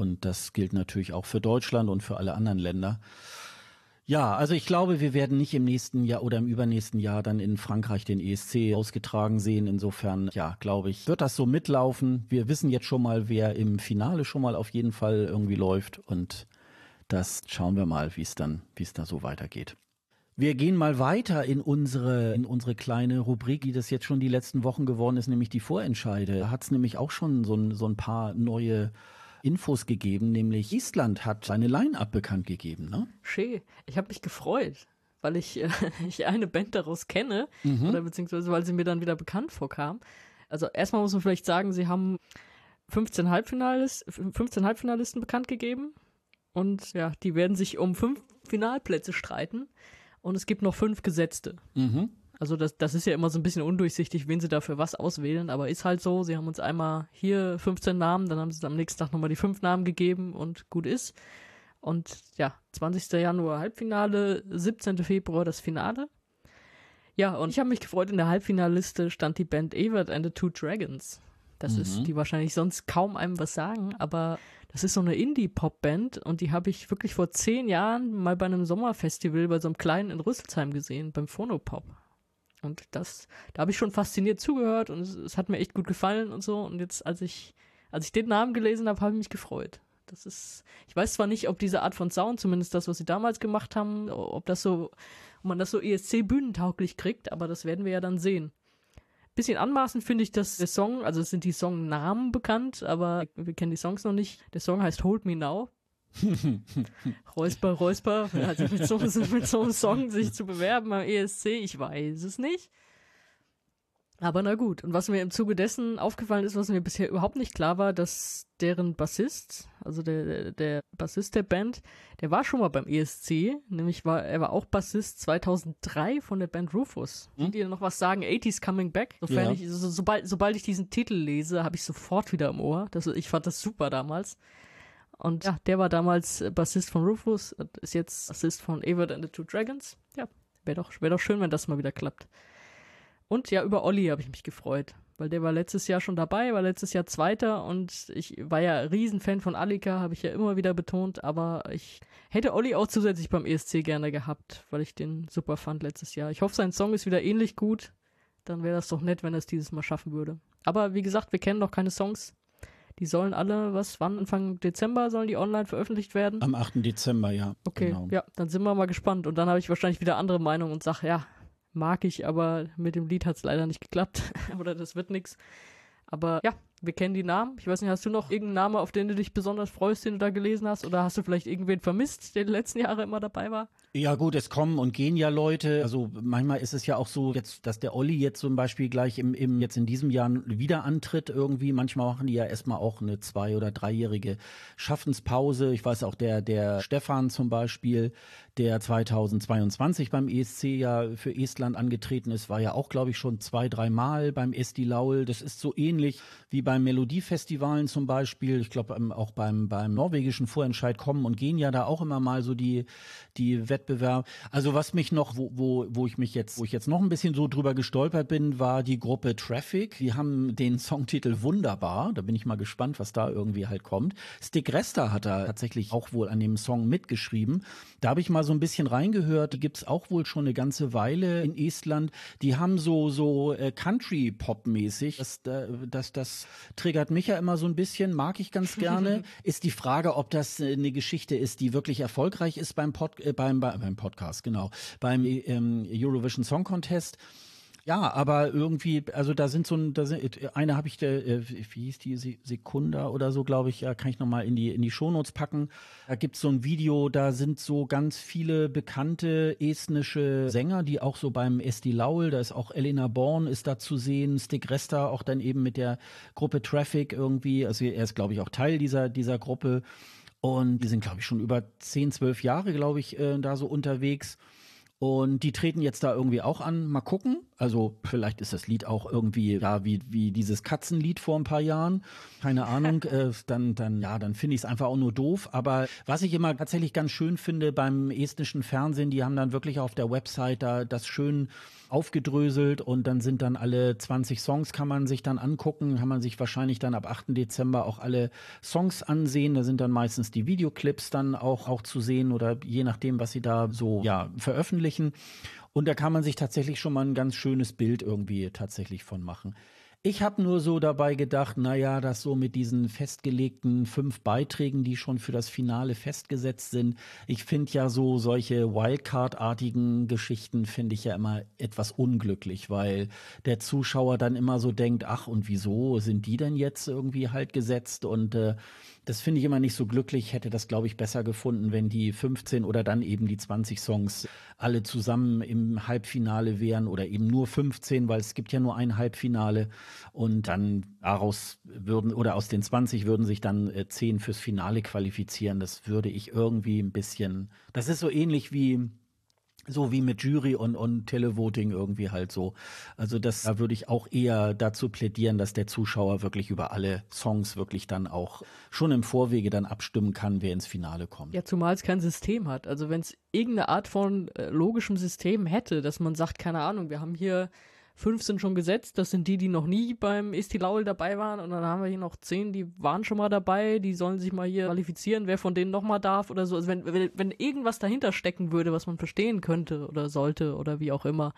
Und das gilt natürlich auch für Deutschland und für alle anderen Länder. Ja, also ich glaube, wir werden nicht im nächsten Jahr oder im übernächsten Jahr dann in Frankreich den ESC ausgetragen sehen. Insofern, ja, glaube ich, wird das so mitlaufen. Wir wissen jetzt schon mal, wer im Finale schon mal auf jeden Fall irgendwie läuft und das schauen wir mal, wie es dann, wie es da so weitergeht. Wir gehen mal weiter in unsere, in unsere kleine Rubrik, die das jetzt schon die letzten Wochen geworden ist, nämlich die Vorentscheide. Da hat es nämlich auch schon so ein, so ein paar neue Infos gegeben, nämlich Island hat seine Line-Up bekannt gegeben. Ne? Schön. Ich habe mich gefreut, weil ich, äh, ich eine Band daraus kenne, mhm. oder beziehungsweise weil sie mir dann wieder bekannt vorkam. Also erstmal muss man vielleicht sagen, sie haben 15, Halbfinalis, 15 Halbfinalisten bekannt gegeben. Und ja, die werden sich um fünf Finalplätze streiten. Und es gibt noch fünf Gesetzte. Mhm. Also das, das ist ja immer so ein bisschen undurchsichtig, wen sie dafür was auswählen, aber ist halt so. Sie haben uns einmal hier 15 Namen, dann haben sie am nächsten Tag nochmal die fünf Namen gegeben und gut ist. Und ja, 20. Januar Halbfinale, 17. Februar das Finale. Ja, und ich habe mich gefreut, in der Halbfinalliste stand die Band Evert and the Two Dragons. Das mhm. ist, die wahrscheinlich sonst kaum einem was sagen, aber das ist so eine Indie-Pop-Band und die habe ich wirklich vor zehn Jahren mal bei einem Sommerfestival bei so einem kleinen in Rüsselsheim gesehen, beim Phonopop. Und das, da habe ich schon fasziniert zugehört und es, es, hat mir echt gut gefallen und so. Und jetzt, als ich, als ich den Namen gelesen habe, habe ich mich gefreut. Das ist, ich weiß zwar nicht, ob diese Art von Sound, zumindest das, was sie damals gemacht haben, ob das so, ob man das so ESC-bühnentauglich kriegt, aber das werden wir ja dann sehen. Bisschen anmaßend finde ich, dass der Song, also sind die Songnamen bekannt, aber wir kennen die Songs noch nicht. Der Song heißt Hold Me Now. Räusper, Räusper, also mit so, mit so einem Song sich zu bewerben am ESC, ich weiß es nicht. Aber na gut. Und was mir im Zuge dessen aufgefallen ist, was mir bisher überhaupt nicht klar war, dass deren Bassist, also der, der Bassist der Band, der war schon mal beim ESC, nämlich war, er war auch Bassist 2003 von der Band Rufus. Hm? Die noch was sagen, 80s Coming Back. Sofern ja. ich, so, sobald, sobald ich diesen Titel lese, habe ich sofort wieder im Ohr. Das, ich fand das super damals. Und ja, der war damals Bassist von Rufus, ist jetzt Bassist von Evert and the Two Dragons. Ja, wäre doch, wär doch schön, wenn das mal wieder klappt. Und ja, über Olli habe ich mich gefreut, weil der war letztes Jahr schon dabei, war letztes Jahr Zweiter und ich war ja Riesenfan von Alika, habe ich ja immer wieder betont, aber ich hätte Olli auch zusätzlich beim ESC gerne gehabt, weil ich den super fand letztes Jahr. Ich hoffe, sein Song ist wieder ähnlich gut, dann wäre das doch nett, wenn er es dieses Mal schaffen würde. Aber wie gesagt, wir kennen noch keine Songs. Die sollen alle, was, wann? Anfang Dezember sollen die online veröffentlicht werden? Am 8. Dezember, ja. Okay, genau. ja, dann sind wir mal gespannt. Und dann habe ich wahrscheinlich wieder andere Meinung und sage, ja, mag ich, aber mit dem Lied hat es leider nicht geklappt. Oder das wird nichts. Aber ja, wir kennen die Namen. Ich weiß nicht, hast du noch irgendeinen Namen, auf den du dich besonders freust, den du da gelesen hast? Oder hast du vielleicht irgendwen vermisst, der die letzten Jahre immer dabei war? Ja gut, es kommen und gehen ja Leute. Also manchmal ist es ja auch so, jetzt, dass der Olli jetzt zum Beispiel gleich im, im jetzt in diesem Jahr wieder antritt irgendwie. Manchmal machen die ja erstmal auch eine zwei- oder dreijährige Schaffenspause. Ich weiß auch, der, der Stefan zum Beispiel, der 2022 beim ESC ja für Estland angetreten ist, war ja auch, glaube ich, schon zwei, dreimal beim Esti Laul. Das ist so ähnlich wie beim Melodiefestivalen zum Beispiel. Ich glaube, ähm, auch beim, beim norwegischen Vorentscheid kommen und gehen ja da auch immer mal so die, die Wettbewerb. Also was mich noch, wo, wo, wo ich mich jetzt, wo ich jetzt noch ein bisschen so drüber gestolpert bin, war die Gruppe Traffic. Die haben den Songtitel Wunderbar. Da bin ich mal gespannt, was da irgendwie halt kommt. Stick Resta hat da tatsächlich auch wohl an dem Song mitgeschrieben. Da habe ich mal so ein bisschen reingehört. Die gibt's auch wohl schon eine ganze Weile in Estland. Die haben so, so äh, Country-Pop-mäßig. Das, das, das triggert mich ja immer so ein bisschen, mag ich ganz gerne. ist die Frage, ob das äh, eine Geschichte ist, die wirklich erfolgreich ist beim, Pod, äh, beim, beim Podcast, genau, beim ähm, Eurovision Song Contest. Ja, aber irgendwie, also da sind so ein, da sind, eine habe ich, der, äh, wie hieß die, Sekunda oder so, glaube ich, ja, kann ich nochmal in die, in die Shownotes packen. Da gibt's so ein Video, da sind so ganz viele bekannte estnische Sänger, die auch so beim Esti Laul, da ist auch Elena Born ist da zu sehen, Stig Resta auch dann eben mit der Gruppe Traffic irgendwie, also er ist, glaube ich, auch Teil dieser, dieser Gruppe. Und die sind, glaube ich, schon über 10, 12 Jahre, glaube ich, äh, da so unterwegs. Und die treten jetzt da irgendwie auch an. Mal gucken. Also vielleicht ist das Lied auch irgendwie, ja, wie, wie dieses Katzenlied vor ein paar Jahren. Keine Ahnung. äh, dann, dann, ja, dann finde ich es einfach auch nur doof. Aber was ich immer tatsächlich ganz schön finde beim estnischen Fernsehen, die haben dann wirklich auf der Website da das schön aufgedröselt und dann sind dann alle 20 Songs kann man sich dann angucken, kann man sich wahrscheinlich dann ab 8. Dezember auch alle Songs ansehen. Da sind dann meistens die Videoclips dann auch, auch zu sehen oder je nachdem, was sie da so ja, veröffentlichen. Und da kann man sich tatsächlich schon mal ein ganz schönes Bild irgendwie tatsächlich von machen. Ich habe nur so dabei gedacht, naja, das so mit diesen festgelegten fünf Beiträgen, die schon für das Finale festgesetzt sind. Ich finde ja so solche Wildcard-artigen Geschichten finde ich ja immer etwas unglücklich, weil der Zuschauer dann immer so denkt, ach und wieso sind die denn jetzt irgendwie halt gesetzt und äh, das finde ich immer nicht so glücklich. Hätte das, glaube ich, besser gefunden, wenn die 15 oder dann eben die 20 Songs alle zusammen im Halbfinale wären oder eben nur 15, weil es gibt ja nur ein Halbfinale und dann daraus würden oder aus den 20 würden sich dann äh, 10 fürs Finale qualifizieren. Das würde ich irgendwie ein bisschen, das ist so ähnlich wie so wie mit Jury und, und Televoting irgendwie halt so. Also das, da würde ich auch eher dazu plädieren, dass der Zuschauer wirklich über alle Songs wirklich dann auch schon im Vorwege dann abstimmen kann, wer ins Finale kommt. Ja, zumal es kein System hat. Also wenn es irgendeine Art von äh, logischem System hätte, dass man sagt, keine Ahnung, wir haben hier fünf sind schon gesetzt, das sind die, die noch nie beim Estilaul dabei waren und dann haben wir hier noch zehn, die waren schon mal dabei, die sollen sich mal hier qualifizieren, wer von denen nochmal darf oder so. Also wenn, wenn, wenn irgendwas dahinter stecken würde, was man verstehen könnte oder sollte oder wie auch immer,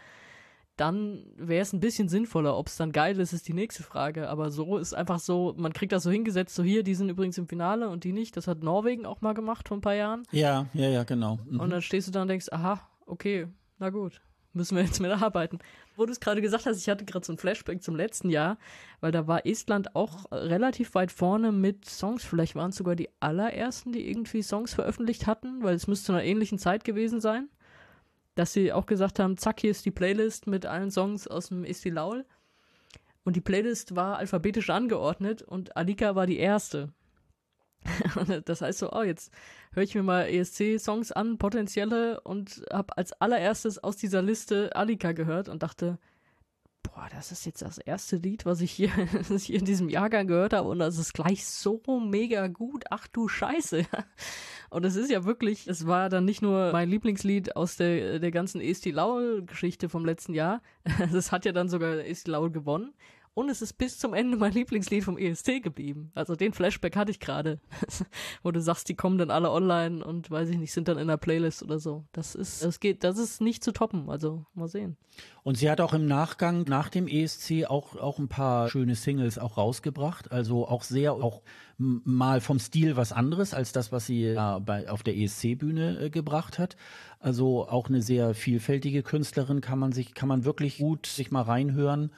dann wäre es ein bisschen sinnvoller. Ob es dann geil ist, ist die nächste Frage. Aber so ist einfach so, man kriegt das so hingesetzt, so hier, die sind übrigens im Finale und die nicht. Das hat Norwegen auch mal gemacht vor ein paar Jahren. Ja, ja, ja, genau. Mhm. Und dann stehst du da und denkst, aha, okay, na gut müssen wir jetzt mit arbeiten. Wo du es gerade gesagt hast, ich hatte gerade so ein Flashback zum letzten Jahr, weil da war Estland auch relativ weit vorne mit Songs. Vielleicht waren es sogar die allerersten, die irgendwie Songs veröffentlicht hatten, weil es müsste zu einer ähnlichen Zeit gewesen sein. Dass sie auch gesagt haben, zack, hier ist die Playlist mit allen Songs aus dem Esti Laul. Und die Playlist war alphabetisch angeordnet und Alika war die erste. das heißt so, oh, jetzt höre ich mir mal ESC-Songs an, potenzielle, und habe als allererstes aus dieser Liste Alika gehört und dachte, boah, das ist jetzt das erste Lied, was ich hier, was ich hier in diesem Jahrgang gehört habe und das ist gleich so mega gut. Ach du Scheiße. Und es ist ja wirklich, es war dann nicht nur mein Lieblingslied aus der, der ganzen Esti Laul-Geschichte vom letzten Jahr. Das hat ja dann sogar Esti Laul gewonnen. Und es ist bis zum Ende mein Lieblingslied vom ESC geblieben. Also den Flashback hatte ich gerade, wo du sagst, die kommen dann alle online und weiß ich nicht, sind dann in der Playlist oder so. Das ist, das geht, das ist nicht zu toppen. Also mal sehen. Und sie hat auch im Nachgang nach dem ESC auch auch ein paar schöne Singles auch rausgebracht. Also auch sehr auch mal vom Stil was anderes als das, was sie äh, bei, auf der ESC-Bühne äh, gebracht hat. Also auch eine sehr vielfältige Künstlerin kann man sich kann man wirklich gut sich mal reinhören.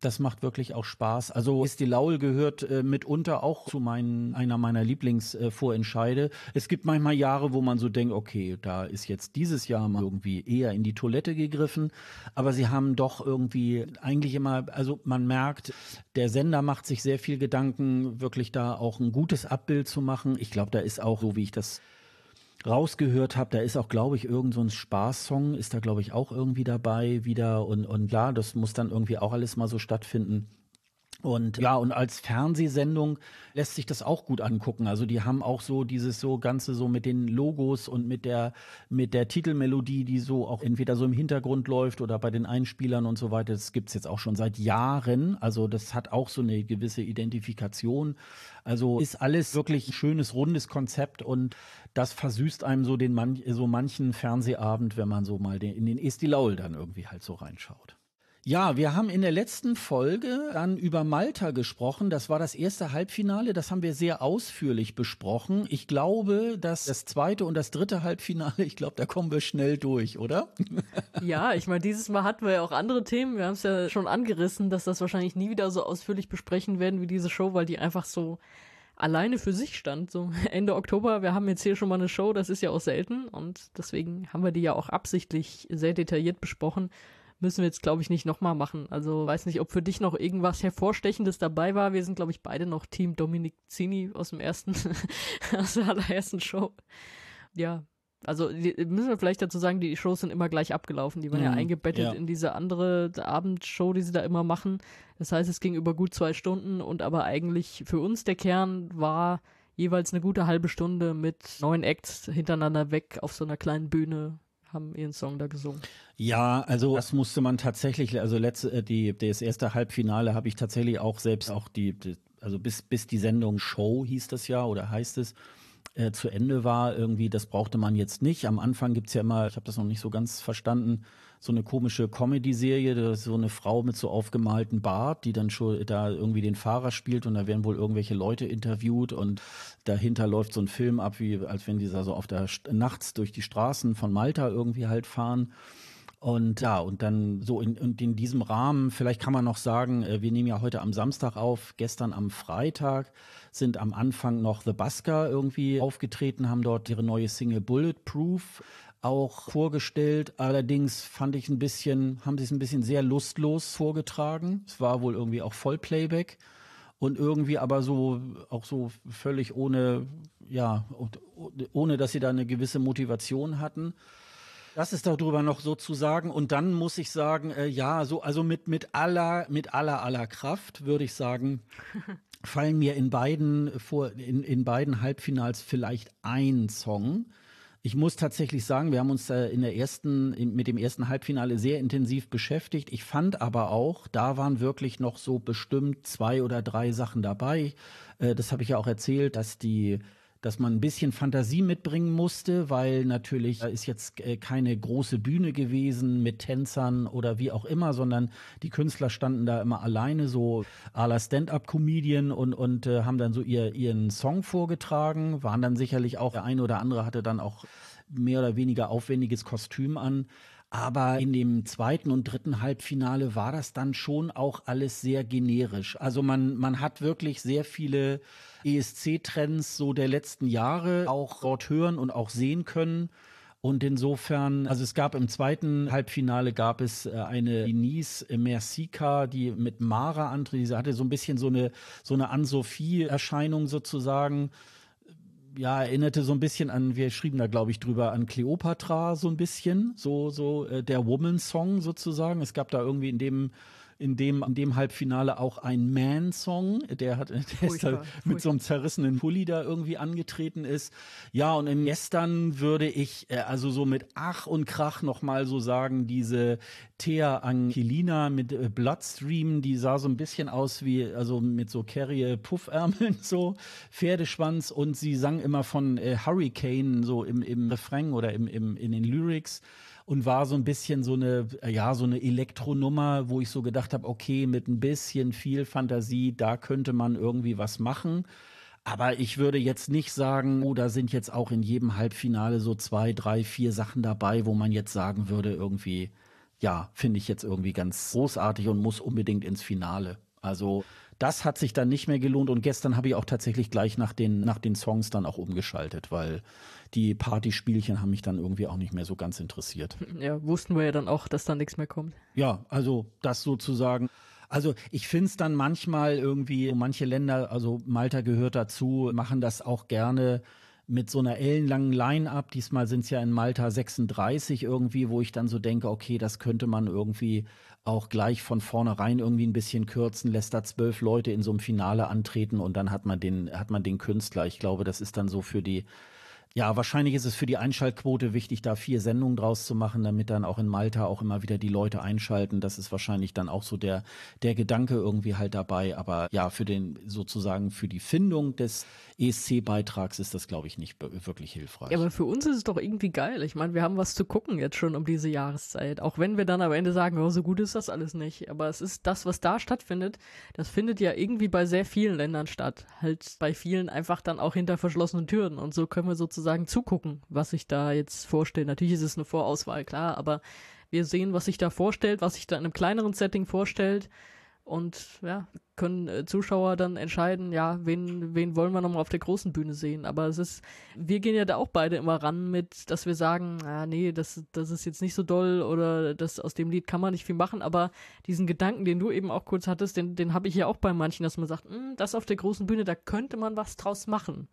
Das macht wirklich auch Spaß. Also Esti Laul gehört äh, mitunter auch zu meinen, einer meiner Lieblingsvorentscheide. Äh, es gibt manchmal Jahre, wo man so denkt, okay, da ist jetzt dieses Jahr mal irgendwie eher in die Toilette gegriffen. Aber sie haben doch irgendwie eigentlich immer, also man merkt, der Sender macht sich sehr viel Gedanken, wirklich da auch ein gutes Abbild zu machen. Ich glaube, da ist auch, so wie ich das rausgehört habe, da ist auch, glaube ich, irgend so ein Spaßsong, ist da, glaube ich, auch irgendwie dabei wieder. Und, und klar, das muss dann irgendwie auch alles mal so stattfinden. Und ja, und als Fernsehsendung lässt sich das auch gut angucken. Also die haben auch so dieses so Ganze so mit den Logos und mit der, mit der Titelmelodie, die so auch entweder so im Hintergrund läuft oder bei den Einspielern und so weiter. Das gibt's jetzt auch schon seit Jahren. Also das hat auch so eine gewisse Identifikation. Also ist alles wirklich ein schönes, rundes Konzept und das versüßt einem so den man so manchen Fernsehabend, wenn man so mal den, in den Esti Laul dann irgendwie halt so reinschaut. Ja, wir haben in der letzten Folge dann über Malta gesprochen. Das war das erste Halbfinale. Das haben wir sehr ausführlich besprochen. Ich glaube, dass das zweite und das dritte Halbfinale, ich glaube, da kommen wir schnell durch, oder? Ja, ich meine, dieses Mal hatten wir ja auch andere Themen. Wir haben es ja schon angerissen, dass das wahrscheinlich nie wieder so ausführlich besprechen werden wie diese Show, weil die einfach so alleine für sich stand. So Ende Oktober, wir haben jetzt hier schon mal eine Show, das ist ja auch selten und deswegen haben wir die ja auch absichtlich sehr detailliert besprochen müssen wir jetzt, glaube ich, nicht nochmal machen. Also weiß nicht, ob für dich noch irgendwas Hervorstechendes dabei war. Wir sind, glaube ich, beide noch Team Dominik Zini aus dem ersten, aus der allerersten Show. Ja, also die, müssen wir vielleicht dazu sagen, die Shows sind immer gleich abgelaufen. Die waren mhm, ja eingebettet ja. in diese andere Abendshow, die sie da immer machen. Das heißt, es ging über gut zwei Stunden und aber eigentlich für uns der Kern war jeweils eine gute halbe Stunde mit neun Acts hintereinander weg auf so einer kleinen Bühne haben ihren Song da gesungen. Ja, also das musste man tatsächlich, also letzte, äh, die, das erste Halbfinale habe ich tatsächlich auch selbst auch die, die, also bis, bis die Sendung Show hieß das ja oder heißt es, äh, zu Ende war, irgendwie, das brauchte man jetzt nicht. Am Anfang gibt's ja immer, ich habe das noch nicht so ganz verstanden, so eine komische Comedy-Serie, so eine Frau mit so aufgemalten Bart, die dann schon da irgendwie den Fahrer spielt und da werden wohl irgendwelche Leute interviewt und dahinter läuft so ein Film ab, wie als wenn die da so auf der nachts durch die Straßen von Malta irgendwie halt fahren. Und ja, und dann so in, in, in diesem Rahmen, vielleicht kann man noch sagen, äh, wir nehmen ja heute am Samstag auf, gestern am Freitag sind am Anfang noch The Busker irgendwie aufgetreten, haben dort ihre neue Single Bulletproof auch vorgestellt. Allerdings fand ich ein bisschen, haben sie es ein bisschen sehr lustlos vorgetragen. Es war wohl irgendwie auch Vollplayback und irgendwie aber so auch so völlig ohne ja ohne dass sie da eine gewisse Motivation hatten. Das ist darüber noch so zu sagen. Und dann muss ich sagen, äh, ja, so, also mit, mit aller, mit aller, aller Kraft würde ich sagen, fallen mir in beiden, vor, in, in beiden Halbfinals vielleicht ein Song. Ich muss tatsächlich sagen, wir haben uns äh, in der ersten, mit dem ersten Halbfinale sehr intensiv beschäftigt. Ich fand aber auch, da waren wirklich noch so bestimmt zwei oder drei Sachen dabei. Äh, das habe ich ja auch erzählt, dass die dass man ein bisschen Fantasie mitbringen musste, weil natürlich ist jetzt äh, keine große Bühne gewesen mit Tänzern oder wie auch immer, sondern die Künstler standen da immer alleine, so à la Stand-up-Comedian und, und äh, haben dann so ihr, ihren Song vorgetragen, waren dann sicherlich auch, der eine oder andere hatte dann auch mehr oder weniger aufwendiges Kostüm an. Aber in dem zweiten und dritten Halbfinale war das dann schon auch alles sehr generisch. Also man, man hat wirklich sehr viele ESC-Trends so der letzten Jahre auch dort hören und auch sehen können. Und insofern, also es gab im zweiten Halbfinale gab es äh, eine Denise Mercica, die mit Mara antritt. Sie hatte so ein bisschen so eine, so eine Ann-Sophie-Erscheinung sozusagen ja, erinnerte so ein bisschen an, wir schrieben da, glaube ich, drüber, an Cleopatra so ein bisschen, so, so äh, der Woman-Song sozusagen. Es gab da irgendwie in dem in dem, in dem Halbfinale auch ein Man-Song, der hat, der ist da mit so einem zerrissenen Pulli da irgendwie angetreten ist. Ja, und im gestern würde ich, äh, also so mit Ach und Krach nochmal so sagen, diese Thea Angelina mit äh, Bloodstream, die sah so ein bisschen aus wie, also mit so Carrie Puffärmeln, so Pferdeschwanz. Und sie sang immer von äh, Hurricane so im, im Refrain oder im, im, in den Lyrics und war so ein bisschen so eine, ja, so eine Elektronummer, wo ich so gedacht habe, okay, mit ein bisschen viel Fantasie, da könnte man irgendwie was machen. Aber ich würde jetzt nicht sagen, oh, da sind jetzt auch in jedem Halbfinale so zwei, drei, vier Sachen dabei, wo man jetzt sagen würde, irgendwie, ja, finde ich jetzt irgendwie ganz großartig und muss unbedingt ins Finale. Also das hat sich dann nicht mehr gelohnt und gestern habe ich auch tatsächlich gleich nach den, nach den Songs dann auch umgeschaltet, weil die Partyspielchen haben mich dann irgendwie auch nicht mehr so ganz interessiert. Ja, wussten wir ja dann auch, dass da nichts mehr kommt. Ja, also das sozusagen. Also ich finde es dann manchmal irgendwie, manche Länder, also Malta gehört dazu, machen das auch gerne mit so einer ellenlangen Line-Up. Diesmal sind es ja in Malta 36 irgendwie, wo ich dann so denke, okay, das könnte man irgendwie auch gleich von vornherein irgendwie ein bisschen kürzen, lässt da zwölf Leute in so einem Finale antreten und dann hat man den, hat man den Künstler. Ich glaube, das ist dann so für die ja, wahrscheinlich ist es für die Einschaltquote wichtig, da vier Sendungen draus zu machen, damit dann auch in Malta auch immer wieder die Leute einschalten. Das ist wahrscheinlich dann auch so der, der Gedanke irgendwie halt dabei. Aber ja, für den, sozusagen für die Findung des ESC-Beitrags ist das, glaube ich, nicht wirklich hilfreich. Ja, aber für uns ist es doch irgendwie geil. Ich meine, wir haben was zu gucken jetzt schon um diese Jahreszeit. Auch wenn wir dann am Ende sagen, oh, so gut ist das alles nicht. Aber es ist das, was da stattfindet, das findet ja irgendwie bei sehr vielen Ländern statt. Halt bei vielen einfach dann auch hinter verschlossenen Türen. Und so können wir sozusagen zugucken, was sich da jetzt vorstellt. Natürlich ist es eine Vorauswahl, klar, aber wir sehen, was sich da vorstellt, was sich da in einem kleineren Setting vorstellt und ja, können äh, Zuschauer dann entscheiden, ja, wen, wen wollen wir nochmal auf der großen Bühne sehen. Aber es ist, wir gehen ja da auch beide immer ran mit, dass wir sagen, ah, nee, das, das ist jetzt nicht so doll oder das aus dem Lied kann man nicht viel machen, aber diesen Gedanken, den du eben auch kurz hattest, den, den habe ich ja auch bei manchen, dass man sagt, hm, das auf der großen Bühne, da könnte man was draus machen.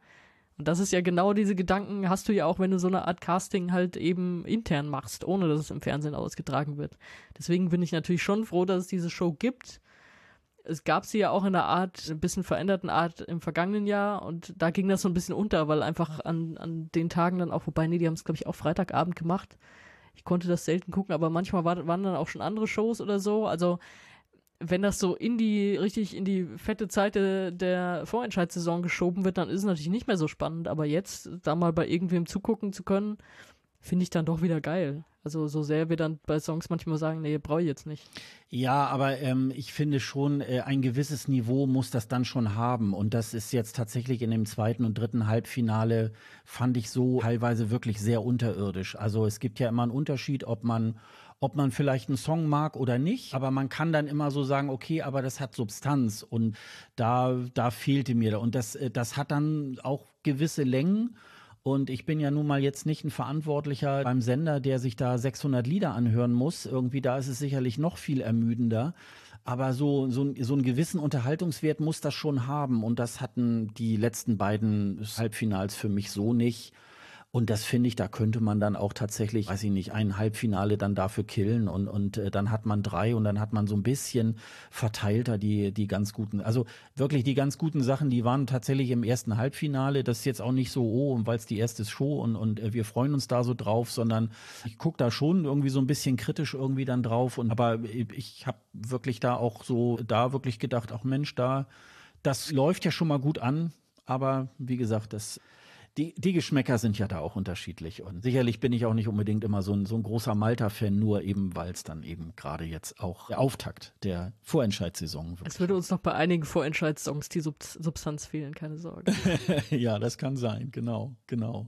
Und das ist ja genau diese Gedanken, hast du ja auch, wenn du so eine Art Casting halt eben intern machst, ohne dass es im Fernsehen ausgetragen wird. Deswegen bin ich natürlich schon froh, dass es diese Show gibt. Es gab sie ja auch in einer Art, ein bisschen veränderten Art im vergangenen Jahr und da ging das so ein bisschen unter, weil einfach an, an den Tagen dann auch, wobei, nee, die haben es, glaube ich, auch Freitagabend gemacht. Ich konnte das selten gucken, aber manchmal war, waren dann auch schon andere Shows oder so. Also wenn das so in die, richtig in die fette Zeit der Vorentscheidssaison geschoben wird, dann ist es natürlich nicht mehr so spannend. Aber jetzt, da mal bei irgendwem zugucken zu können, finde ich dann doch wieder geil. Also so sehr wir dann bei Songs manchmal sagen, nee, brauche ich jetzt nicht. Ja, aber ähm, ich finde schon, äh, ein gewisses Niveau muss das dann schon haben. Und das ist jetzt tatsächlich in dem zweiten und dritten Halbfinale, fand ich so teilweise wirklich sehr unterirdisch. Also es gibt ja immer einen Unterschied, ob man ob man vielleicht einen Song mag oder nicht, aber man kann dann immer so sagen, okay, aber das hat Substanz und da, da fehlte mir. Und das, äh, das hat dann auch gewisse Längen. Und ich bin ja nun mal jetzt nicht ein Verantwortlicher beim Sender, der sich da 600 Lieder anhören muss. Irgendwie da ist es sicherlich noch viel ermüdender. Aber so, so, so einen gewissen Unterhaltungswert muss das schon haben. Und das hatten die letzten beiden Halbfinals für mich so nicht. Und das finde ich, da könnte man dann auch tatsächlich, weiß ich nicht, ein Halbfinale dann dafür killen und, und äh, dann hat man drei und dann hat man so ein bisschen verteilter die, die ganz guten, also wirklich die ganz guten Sachen, die waren tatsächlich im ersten Halbfinale. Das ist jetzt auch nicht so, oh, weil es die erste Show und, und äh, wir freuen uns da so drauf, sondern ich gucke da schon irgendwie so ein bisschen kritisch irgendwie dann drauf. Und aber ich habe wirklich da auch so, da wirklich gedacht, ach Mensch, da, das läuft ja schon mal gut an. Aber wie gesagt, das die, die Geschmäcker sind ja da auch unterschiedlich. Und sicherlich bin ich auch nicht unbedingt immer so ein, so ein großer Malta-Fan, nur eben, weil es dann eben gerade jetzt auch der Auftakt der Vorentscheidssaison wird. Es würde uns noch bei einigen Vorentscheidssongs die Sub Substanz fehlen, keine Sorge. ja, das kann sein, genau, genau.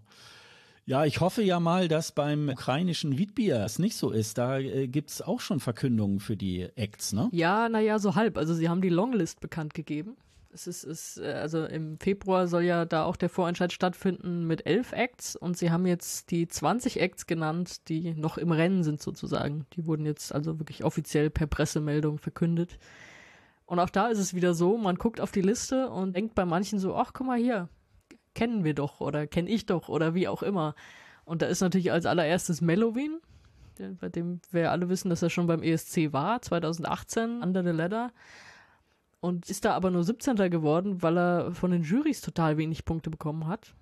Ja, ich hoffe ja mal, dass beim ukrainischen Wiedbier es nicht so ist. Da äh, gibt es auch schon Verkündungen für die Acts, ne? Ja, naja, so halb. Also sie haben die Longlist bekannt gegeben. Es ist, ist, äh, also im Februar soll ja da auch der Vorentscheid stattfinden mit elf Acts und sie haben jetzt die 20 Acts genannt, die noch im Rennen sind sozusagen. Die wurden jetzt also wirklich offiziell per Pressemeldung verkündet. Und auch da ist es wieder so, man guckt auf die Liste und denkt bei manchen so, ach guck mal hier, kennen wir doch oder kenne ich doch oder wie auch immer. Und da ist natürlich als allererstes Mellowin, bei dem wir alle wissen, dass er schon beim ESC war, 2018, Under the Ladder und ist da aber nur 17. geworden, weil er von den Jurys total wenig Punkte bekommen hat.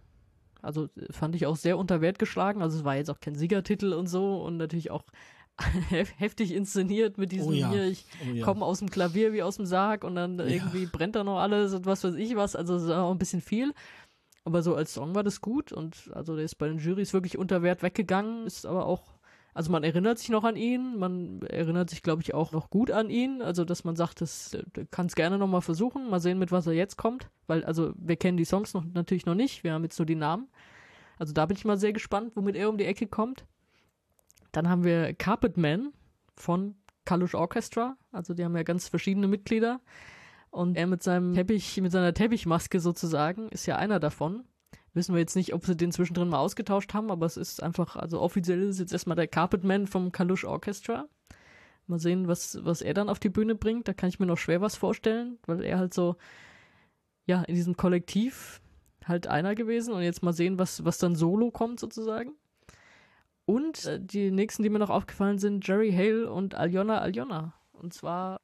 Also äh, fand ich auch sehr unter Wert geschlagen. Also es war jetzt auch kein Siegertitel und so und natürlich auch heftig inszeniert mit diesem oh ja. hier, ich oh ja. komme aus dem Klavier wie aus dem Sarg und dann ja. irgendwie brennt da noch alles und was weiß ich was. Also es war auch ein bisschen viel. Aber so als Song war das gut und also der ist bei den Jurys wirklich unter Wert weggegangen, ist aber auch also man erinnert sich noch an ihn, man erinnert sich, glaube ich, auch noch gut an ihn. Also, dass man sagt, das kann es gerne nochmal versuchen, mal sehen, mit was er jetzt kommt. Weil, also, wir kennen die Songs noch, natürlich noch nicht, wir haben jetzt nur die Namen. Also da bin ich mal sehr gespannt, womit er um die Ecke kommt. Dann haben wir Carpet Man von Kalush Orchestra. Also die haben ja ganz verschiedene Mitglieder. Und er mit seinem Teppich, mit seiner Teppichmaske sozusagen, ist ja einer davon. Wissen wir jetzt nicht, ob sie den zwischendrin mal ausgetauscht haben, aber es ist einfach, also offiziell ist jetzt erstmal der Carpetman vom Kalush Orchestra. Mal sehen, was, was er dann auf die Bühne bringt. Da kann ich mir noch schwer was vorstellen, weil er halt so, ja, in diesem Kollektiv halt einer gewesen und jetzt mal sehen, was, was dann solo kommt sozusagen. Und äh, die nächsten, die mir noch aufgefallen sind, Jerry Hale und Aljona Aljona. Und zwar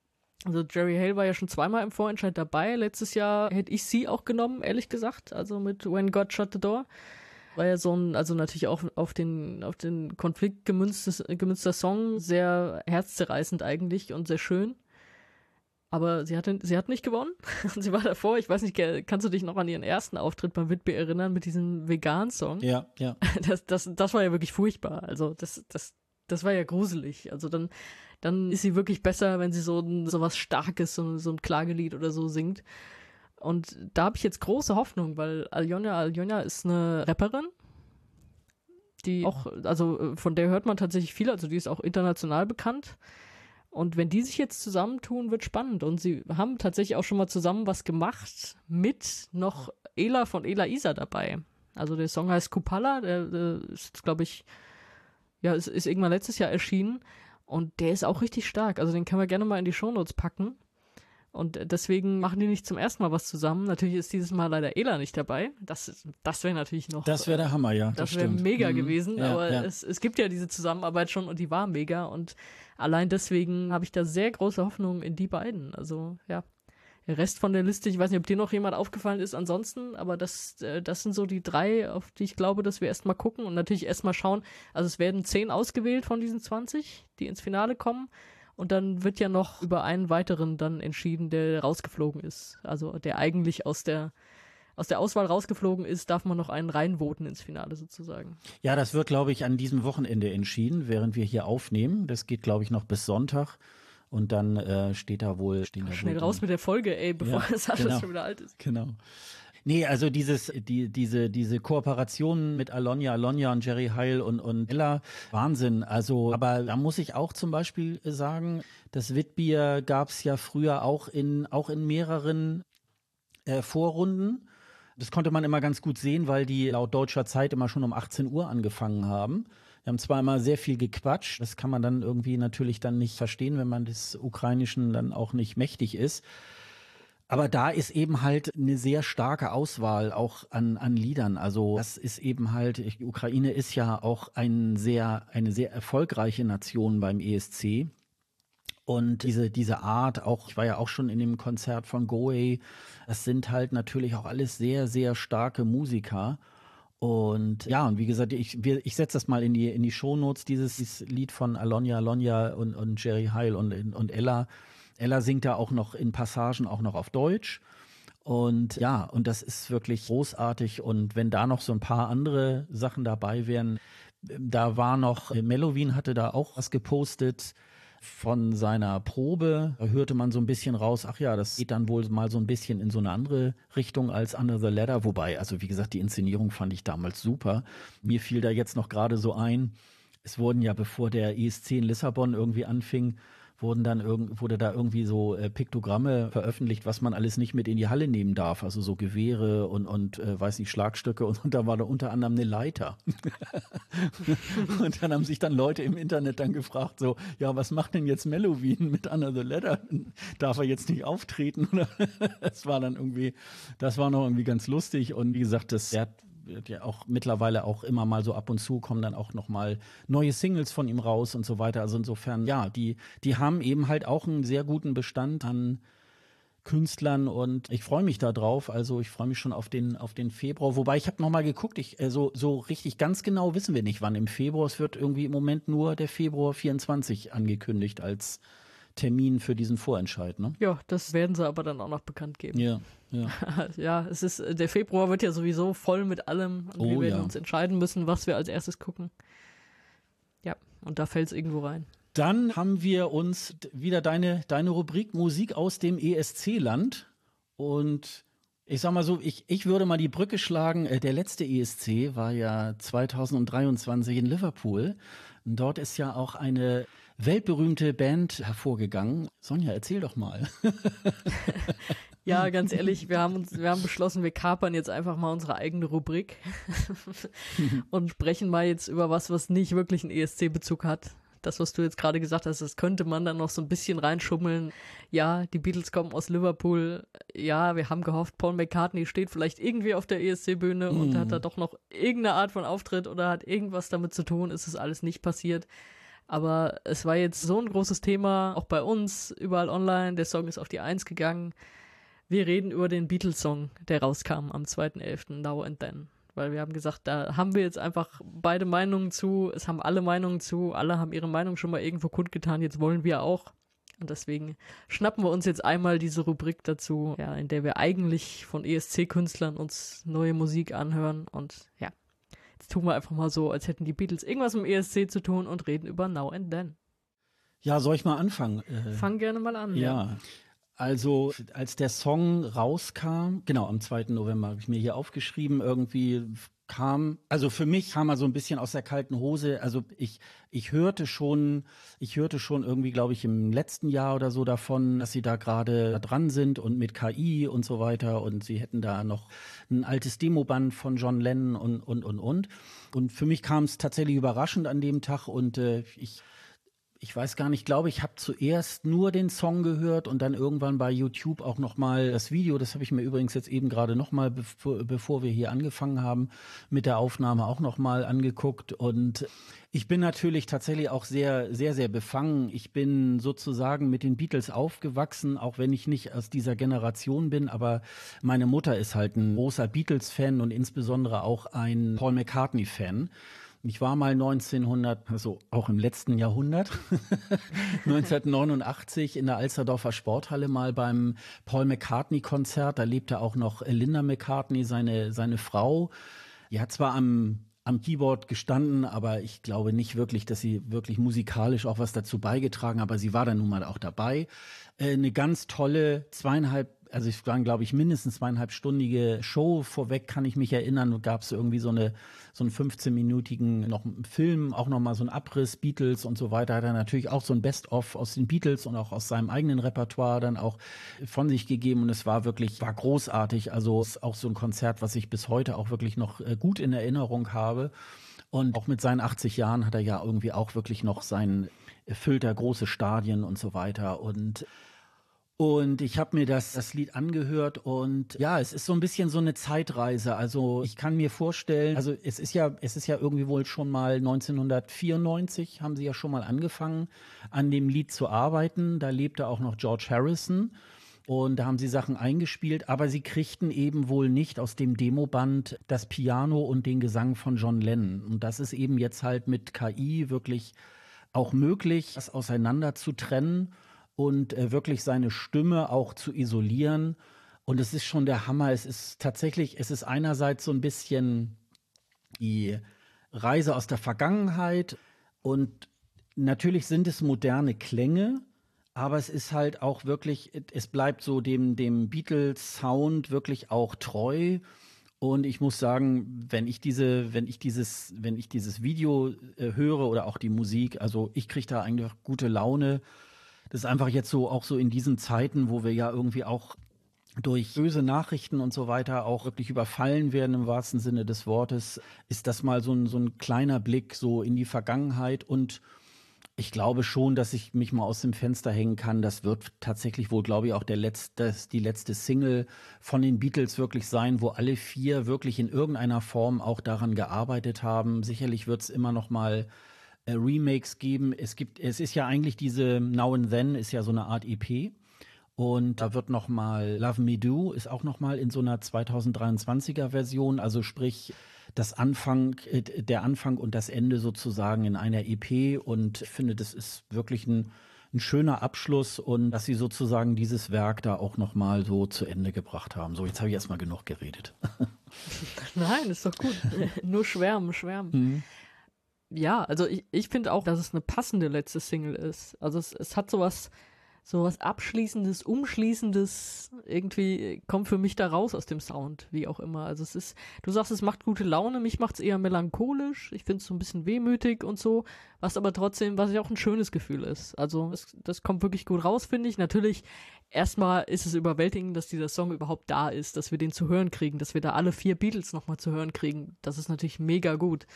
also Jerry Hale war ja schon zweimal im Vorentscheid dabei. Letztes Jahr hätte ich sie auch genommen, ehrlich gesagt. Also mit When God Shut the Door. War ja so ein, also natürlich auch auf den, auf den Konflikt gemünztes, gemünzter Song. Sehr herzzerreißend eigentlich und sehr schön. Aber sie, hatte, sie hat nicht gewonnen. sie war davor, ich weiß nicht, kannst du dich noch an ihren ersten Auftritt beim Whitby erinnern mit diesem Vegan-Song? Ja, ja. Das, das, das war ja wirklich furchtbar. Also das, das, das war ja gruselig. Also dann dann ist sie wirklich besser, wenn sie so, so was Starkes, so, so ein Klagelied oder so singt. Und da habe ich jetzt große Hoffnung, weil Aljona Aljona ist eine Rapperin, die auch, also von der hört man tatsächlich viel, also die ist auch international bekannt. Und wenn die sich jetzt zusammentun, wird spannend. Und sie haben tatsächlich auch schon mal zusammen was gemacht mit noch Ela von Ela Isa dabei. Also der Song heißt Kupala, der, der ist, glaube ich, ja, ist, ist irgendwann letztes Jahr erschienen. Und der ist auch richtig stark. Also den können wir gerne mal in die Shownotes packen. Und deswegen machen die nicht zum ersten Mal was zusammen. Natürlich ist dieses Mal leider Ela nicht dabei. Das, das wäre natürlich noch. Das wäre der Hammer, ja. Das, das wäre mega mhm. gewesen. Ja, aber ja. Es, es gibt ja diese Zusammenarbeit schon und die war mega. Und allein deswegen habe ich da sehr große Hoffnung in die beiden. Also, ja. Der Rest von der Liste, ich weiß nicht, ob dir noch jemand aufgefallen ist ansonsten, aber das, äh, das sind so die drei, auf die ich glaube, dass wir erstmal gucken und natürlich erstmal schauen. Also es werden zehn ausgewählt von diesen 20, die ins Finale kommen. Und dann wird ja noch über einen weiteren dann entschieden, der rausgeflogen ist. Also der eigentlich aus der aus der Auswahl rausgeflogen ist, darf man noch einen reinvoten ins Finale sozusagen. Ja, das wird, glaube ich, an diesem Wochenende entschieden, während wir hier aufnehmen. Das geht, glaube ich, noch bis Sonntag. Und dann äh, steht da wohl. Stehen da Schnell wohl raus mit der Folge, ey, bevor Ja, das alles genau. schon wieder alt ist. Genau. Nee, also dieses, die, diese, diese Kooperation mit Alonia, Alonia und Jerry Heil und, und Ella, Wahnsinn. Also, aber da muss ich auch zum Beispiel sagen, das Witbier gab es ja früher auch in, auch in mehreren äh, Vorrunden. Das konnte man immer ganz gut sehen, weil die laut deutscher Zeit immer schon um 18 Uhr angefangen haben. Wir haben immer sehr viel gequatscht, das kann man dann irgendwie natürlich dann nicht verstehen, wenn man des Ukrainischen dann auch nicht mächtig ist. Aber da ist eben halt eine sehr starke Auswahl auch an, an Liedern. Also das ist eben halt, die Ukraine ist ja auch ein sehr, eine sehr erfolgreiche Nation beim ESC. Und diese, diese Art, auch, ich war ja auch schon in dem Konzert von Goey, das sind halt natürlich auch alles sehr, sehr starke Musiker. Und ja, und wie gesagt, ich, ich setze das mal in die, in die Shownotes, dieses, dieses Lied von Alonia, Alonia und, und Jerry Heil und, und Ella. Ella singt da auch noch in Passagen auch noch auf Deutsch. Und ja, und das ist wirklich großartig. Und wenn da noch so ein paar andere Sachen dabei wären, da war noch, Mellowin hatte da auch was gepostet von seiner Probe. Hörte man so ein bisschen raus, ach ja, das geht dann wohl mal so ein bisschen in so eine andere Richtung als Under the Ladder. Wobei, also wie gesagt, die Inszenierung fand ich damals super. Mir fiel da jetzt noch gerade so ein, es wurden ja, bevor der ESC in Lissabon irgendwie anfing, wurden dann irgend, wurde da irgendwie so äh, Piktogramme veröffentlicht, was man alles nicht mit in die Halle nehmen darf. Also so Gewehre und, und äh, weiß nicht, Schlagstöcke und, und da war da unter anderem eine Leiter. und dann haben sich dann Leute im Internet dann gefragt, so, ja, was macht denn jetzt Mellowin mit Under the Ladder? Darf er jetzt nicht auftreten? Das war dann irgendwie, das war noch irgendwie ganz lustig. Und wie gesagt, das der hat wird ja auch mittlerweile auch immer mal so ab und zu kommen dann auch noch mal neue Singles von ihm raus und so weiter. Also insofern, ja, die, die haben eben halt auch einen sehr guten Bestand an Künstlern und ich freue mich da drauf. Also ich freue mich schon auf den, auf den Februar. Wobei ich habe noch mal geguckt, ich, äh, so, so richtig ganz genau wissen wir nicht, wann im Februar. Es wird irgendwie im Moment nur der Februar 24 angekündigt als Termin für diesen Vorentscheid. Ne? Ja, das werden sie aber dann auch noch bekannt geben. Ja, ja. ja, es ist, der Februar wird ja sowieso voll mit allem und wir Oh, werden ja. uns entscheiden müssen, was wir als erstes gucken. Ja, und da fällt es irgendwo rein. Dann haben wir uns wieder deine, deine Rubrik Musik aus dem ESC-Land. Und ich sag mal so, ich, ich würde mal die Brücke schlagen. Äh, Der letzte ESC war ja 2023 in Liverpool. Dort ist ja auch eine weltberühmte Band hervorgegangen. Sonja, erzähl doch mal. Ja, ganz ehrlich, wir haben uns, wir haben beschlossen, wir kapern jetzt einfach mal unsere eigene Rubrik und sprechen mal jetzt über was, was nicht wirklich einen ESC-Bezug hat. Das, was du jetzt gerade gesagt hast, das könnte man dann noch so ein bisschen reinschummeln. Ja, die Beatles kommen aus Liverpool. Ja, wir haben gehofft, Paul McCartney steht vielleicht irgendwie auf der ESC-Bühne und hat da doch noch irgendeine Art von Auftritt oder hat irgendwas damit zu tun. Ist es alles nicht passiert. Aber es war jetzt so ein großes Thema, auch bei uns, überall online. Der Song ist auf die Eins gegangen. Wir reden über den Beatles-Song, der rauskam am 2.11. Now and Then. Weil wir haben gesagt, da haben wir jetzt einfach beide Meinungen zu. Es haben alle Meinungen zu. Alle haben ihre Meinung schon mal irgendwo kundgetan. Jetzt wollen wir auch. Und deswegen schnappen wir uns jetzt einmal diese Rubrik dazu, ja, in der wir eigentlich von ESC-Künstlern uns neue Musik anhören. Und ja, jetzt tun wir einfach mal so, als hätten die Beatles irgendwas mit dem ESC zu tun und reden über Now and Then. Ja, soll ich mal anfangen? Äh, Fang gerne mal an. Ja. Also als der Song rauskam, genau am 2. November habe ich mir hier aufgeschrieben, irgendwie kam, also für mich kam er so ein bisschen aus der kalten Hose. Also ich, ich hörte schon, ich hörte schon irgendwie, glaube ich, im letzten Jahr oder so davon, dass sie da gerade dran sind und mit KI und so weiter und sie hätten da noch ein altes Demoband von John Lennon und, und, und, und. Und für mich kam es tatsächlich überraschend an dem Tag und äh, ich ich weiß gar nicht, glaube ich, habe zuerst nur den Song gehört und dann irgendwann bei YouTube auch nochmal das Video. Das habe ich mir übrigens jetzt eben gerade nochmal, bevor, bevor wir hier angefangen haben, mit der Aufnahme auch nochmal angeguckt. Und ich bin natürlich tatsächlich auch sehr, sehr, sehr befangen. Ich bin sozusagen mit den Beatles aufgewachsen, auch wenn ich nicht aus dieser Generation bin. Aber meine Mutter ist halt ein großer Beatles-Fan und insbesondere auch ein Paul McCartney-Fan. Ich war mal 1900, also auch im letzten Jahrhundert, 1989 in der Alsterdorfer Sporthalle mal beim Paul McCartney Konzert. Da lebte auch noch Linda McCartney, seine, seine Frau. Die hat zwar am am Keyboard gestanden, aber ich glaube nicht wirklich, dass sie wirklich musikalisch auch was dazu beigetragen, aber sie war dann nun mal auch dabei. Äh, eine ganz tolle zweieinhalb also ich war, glaube ich, mindestens zweieinhalbstündige Show. Vorweg kann ich mich erinnern, gab es irgendwie so eine so einen 15-minütigen noch Film, auch nochmal so ein Abriss, Beatles und so weiter. Hat er natürlich auch so ein Best-of aus den Beatles und auch aus seinem eigenen Repertoire dann auch von sich gegeben. Und es war wirklich, war großartig. Also ist auch so ein Konzert, was ich bis heute auch wirklich noch äh, gut in Erinnerung habe. Und auch mit seinen 80 Jahren hat er ja irgendwie auch wirklich noch sein erfüllt er große Stadien und so weiter. Und und ich habe mir das, das Lied angehört und ja, es ist so ein bisschen so eine Zeitreise. Also ich kann mir vorstellen, also es ist ja, es ist ja irgendwie wohl schon mal 1994 haben sie ja schon mal angefangen, an dem Lied zu arbeiten. Da lebte auch noch George Harrison. Und da haben sie Sachen eingespielt, aber sie kriegten eben wohl nicht aus dem Demoband das Piano und den Gesang von John Lennon. Und das ist eben jetzt halt mit KI wirklich auch möglich, das auseinander zu trennen und äh, wirklich seine Stimme auch zu isolieren. Und es ist schon der Hammer. Es ist tatsächlich, es ist einerseits so ein bisschen die Reise aus der Vergangenheit und natürlich sind es moderne Klänge, aber es ist halt auch wirklich, es bleibt so dem, dem Beatles-Sound wirklich auch treu. Und ich muss sagen, wenn ich diese, wenn ich dieses, wenn ich dieses Video äh, höre oder auch die Musik, also ich kriege da eigentlich gute Laune. Das ist einfach jetzt so, auch so in diesen Zeiten, wo wir ja irgendwie auch durch böse Nachrichten und so weiter auch wirklich überfallen werden im wahrsten Sinne des Wortes, ist das mal so ein, so ein kleiner Blick so in die Vergangenheit und ich glaube schon, dass ich mich mal aus dem Fenster hängen kann. Das wird tatsächlich wohl, glaube ich, auch der letzte, die letzte Single von den Beatles wirklich sein, wo alle vier wirklich in irgendeiner Form auch daran gearbeitet haben. Sicherlich wird es immer noch mal äh, Remakes geben. Es gibt, es ist ja eigentlich diese Now and Then ist ja so eine Art EP. Und da wird noch mal Love Me Do ist auch noch mal in so einer 2023er Version, also sprich das Anfang, äh, der Anfang und das Ende sozusagen in einer EP. Und ich finde, das ist wirklich ein, ein schöner Abschluss und dass sie sozusagen dieses Werk da auch noch mal so zu Ende gebracht haben. So, jetzt habe ich erstmal genug geredet. Nein, ist doch gut. Nur schwärmen, schwärmen. Mhm ja, also ich, ich finde auch, dass es eine passende letzte Single ist. Also es, es hat sowas, sowas Abschließendes, Umschließendes, irgendwie kommt für mich da raus aus dem Sound, wie auch immer. Also es ist, du sagst, es macht gute Laune, mich macht es eher melancholisch, ich finde es so ein bisschen wehmütig und so, was aber trotzdem, was ja auch ein schönes Gefühl ist. Also es, das kommt wirklich gut raus, finde ich. Natürlich, erstmal ist es überwältigend, dass dieser Song überhaupt da ist, dass wir den zu hören kriegen, dass wir da alle vier Beatles nochmal zu hören kriegen. Das ist natürlich mega gut.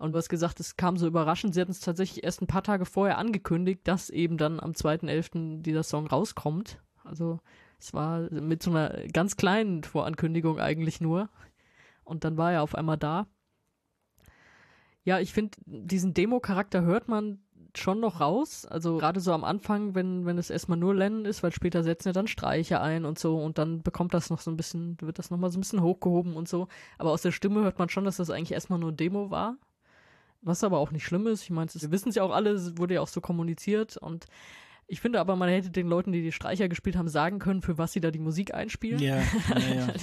Und hast gesagt, es kam so überraschend. Sie hatten es tatsächlich erst ein paar Tage vorher angekündigt, dass eben dann am 2.11. dieser Song rauskommt. Also es war mit so einer ganz kleinen Vorankündigung eigentlich nur. Und dann war er auf einmal da. Ja, ich finde, diesen Demo-Charakter hört man schon noch raus. Also gerade so am Anfang, wenn, wenn es erstmal nur Lennon ist, weil später setzen ja dann Streicher ein und so und dann bekommt das noch so ein bisschen, wird das nochmal so ein bisschen hochgehoben und so. Aber aus der Stimme hört man schon, dass das eigentlich erstmal nur Demo war. Was aber auch nicht schlimm ist. Ich meine, wir wissen es ja auch alle, es wurde ja auch so kommuniziert und ich finde aber, man hätte den Leuten, die die Streicher gespielt haben, sagen können, für was sie da die Musik einspielen. Ja, ja, ja.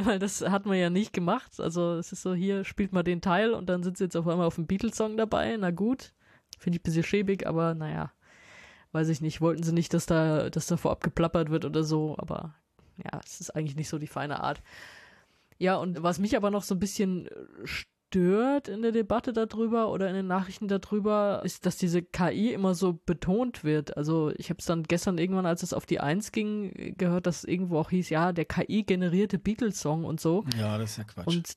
Weil das hat man ja nicht gemacht. Also es ist so, hier spielt man den Teil und dann sind sie jetzt auf einmal auf dem Beatles-Song dabei. Na gut, finde ich ein bisschen schäbig, aber naja, weiß ich nicht, wollten sie nicht, dass da, dass da vorab geplappert wird oder so, aber ja, es ist eigentlich nicht so die feine Art. Ja, und was mich aber noch so ein bisschen stört in der Debatte darüber oder in den Nachrichten darüber, ist, dass diese KI immer so betont wird. Also ich habe es dann gestern irgendwann, als es auf die Eins ging, gehört, dass irgendwo auch hieß, ja, der KI-generierte Beatles-Song und so. Ja, das ist ja Quatsch. Und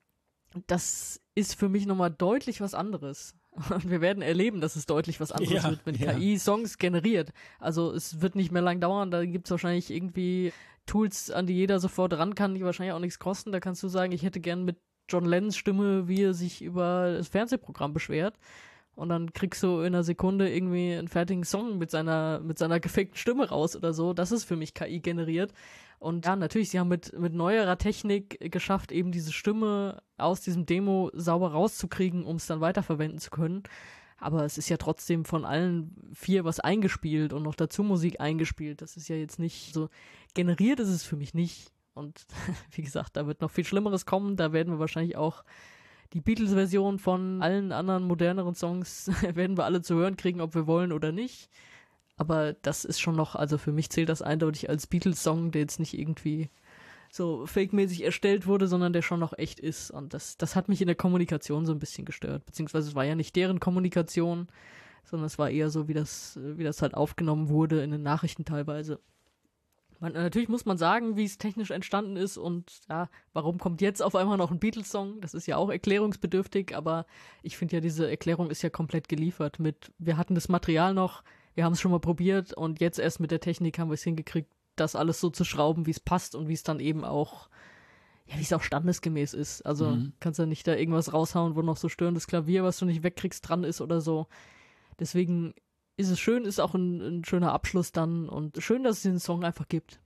das ist für mich nochmal deutlich was anderes. Und wir werden erleben, dass es deutlich was anderes Ja, wird, wenn ja. KI Songs generiert. Also es wird nicht mehr lang dauern, da gibt es wahrscheinlich irgendwie Tools, an die jeder sofort ran kann, die wahrscheinlich auch nichts kosten. Da kannst du sagen, ich hätte gern mit John Lennons Stimme, wie er sich über das Fernsehprogramm beschwert. Und dann kriegst du in einer Sekunde irgendwie einen fertigen Song mit seiner, mit seiner gefakten Stimme raus oder so. Das ist für mich KI generiert. Und ja, natürlich, sie haben mit, mit neuerer Technik geschafft, eben diese Stimme aus diesem Demo sauber rauszukriegen, um es dann weiterverwenden zu können. Aber es ist ja trotzdem von allen vier was eingespielt und noch dazu Musik eingespielt. Das ist ja jetzt nicht so generiert ist es für mich nicht. Und wie gesagt, da wird noch viel Schlimmeres kommen. Da werden wir wahrscheinlich auch die Beatles-Version von allen anderen moderneren Songs werden wir alle zu hören kriegen, ob wir wollen oder nicht. Aber das ist schon noch, also für mich zählt das eindeutig als Beatles-Song, der jetzt nicht irgendwie so fake-mäßig erstellt wurde, sondern der schon noch echt ist. Und das, das hat mich in der Kommunikation so ein bisschen gestört. Beziehungsweise es war ja nicht deren Kommunikation, sondern es war eher so, wie das, wie das halt aufgenommen wurde in den Nachrichten teilweise. Man, natürlich muss man sagen, wie es technisch entstanden ist und ja, warum kommt jetzt auf einmal noch ein Beatles-Song? Das ist ja auch erklärungsbedürftig, aber ich finde ja, diese Erklärung ist ja komplett geliefert mit, wir hatten das Material noch, wir haben es schon mal probiert und jetzt erst mit der Technik haben wir es hingekriegt, das alles so zu schrauben, wie es passt und wie es dann eben auch, ja, wie es auch standesgemäß ist. Also Mhm. kannst ja nicht da irgendwas raushauen, wo noch so störendes Klavier, was du nicht wegkriegst, dran ist oder so. Deswegen ist es schön, ist auch ein, ein schöner Abschluss dann und schön, dass es den Song einfach gibt.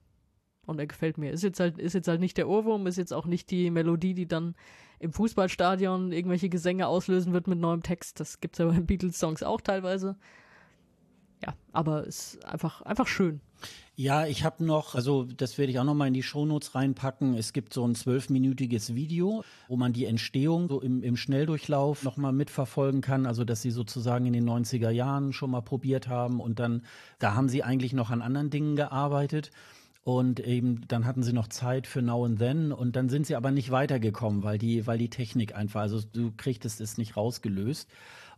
Und er gefällt mir. Ist jetzt halt, ist jetzt halt nicht der Ohrwurm, ist jetzt auch nicht die Melodie, die dann im Fußballstadion irgendwelche Gesänge auslösen wird mit neuem Text. Das gibt's ja bei Beatles-Songs auch teilweise. Ja, aber ist einfach, einfach schön. Ja, ich habe noch, also das werde ich auch noch mal in die Shownotes reinpacken. Es gibt so ein zwölfminütiges Video, wo man die Entstehung so im, im Schnelldurchlauf noch mal mitverfolgen kann. Also dass sie sozusagen in den 90er Jahren schon mal probiert haben und dann, da haben sie eigentlich noch an anderen Dingen gearbeitet. Und eben dann hatten sie noch Zeit für Now and Then und dann sind sie aber nicht weitergekommen, weil die, weil die Technik einfach, also du kriegtest es nicht rausgelöst.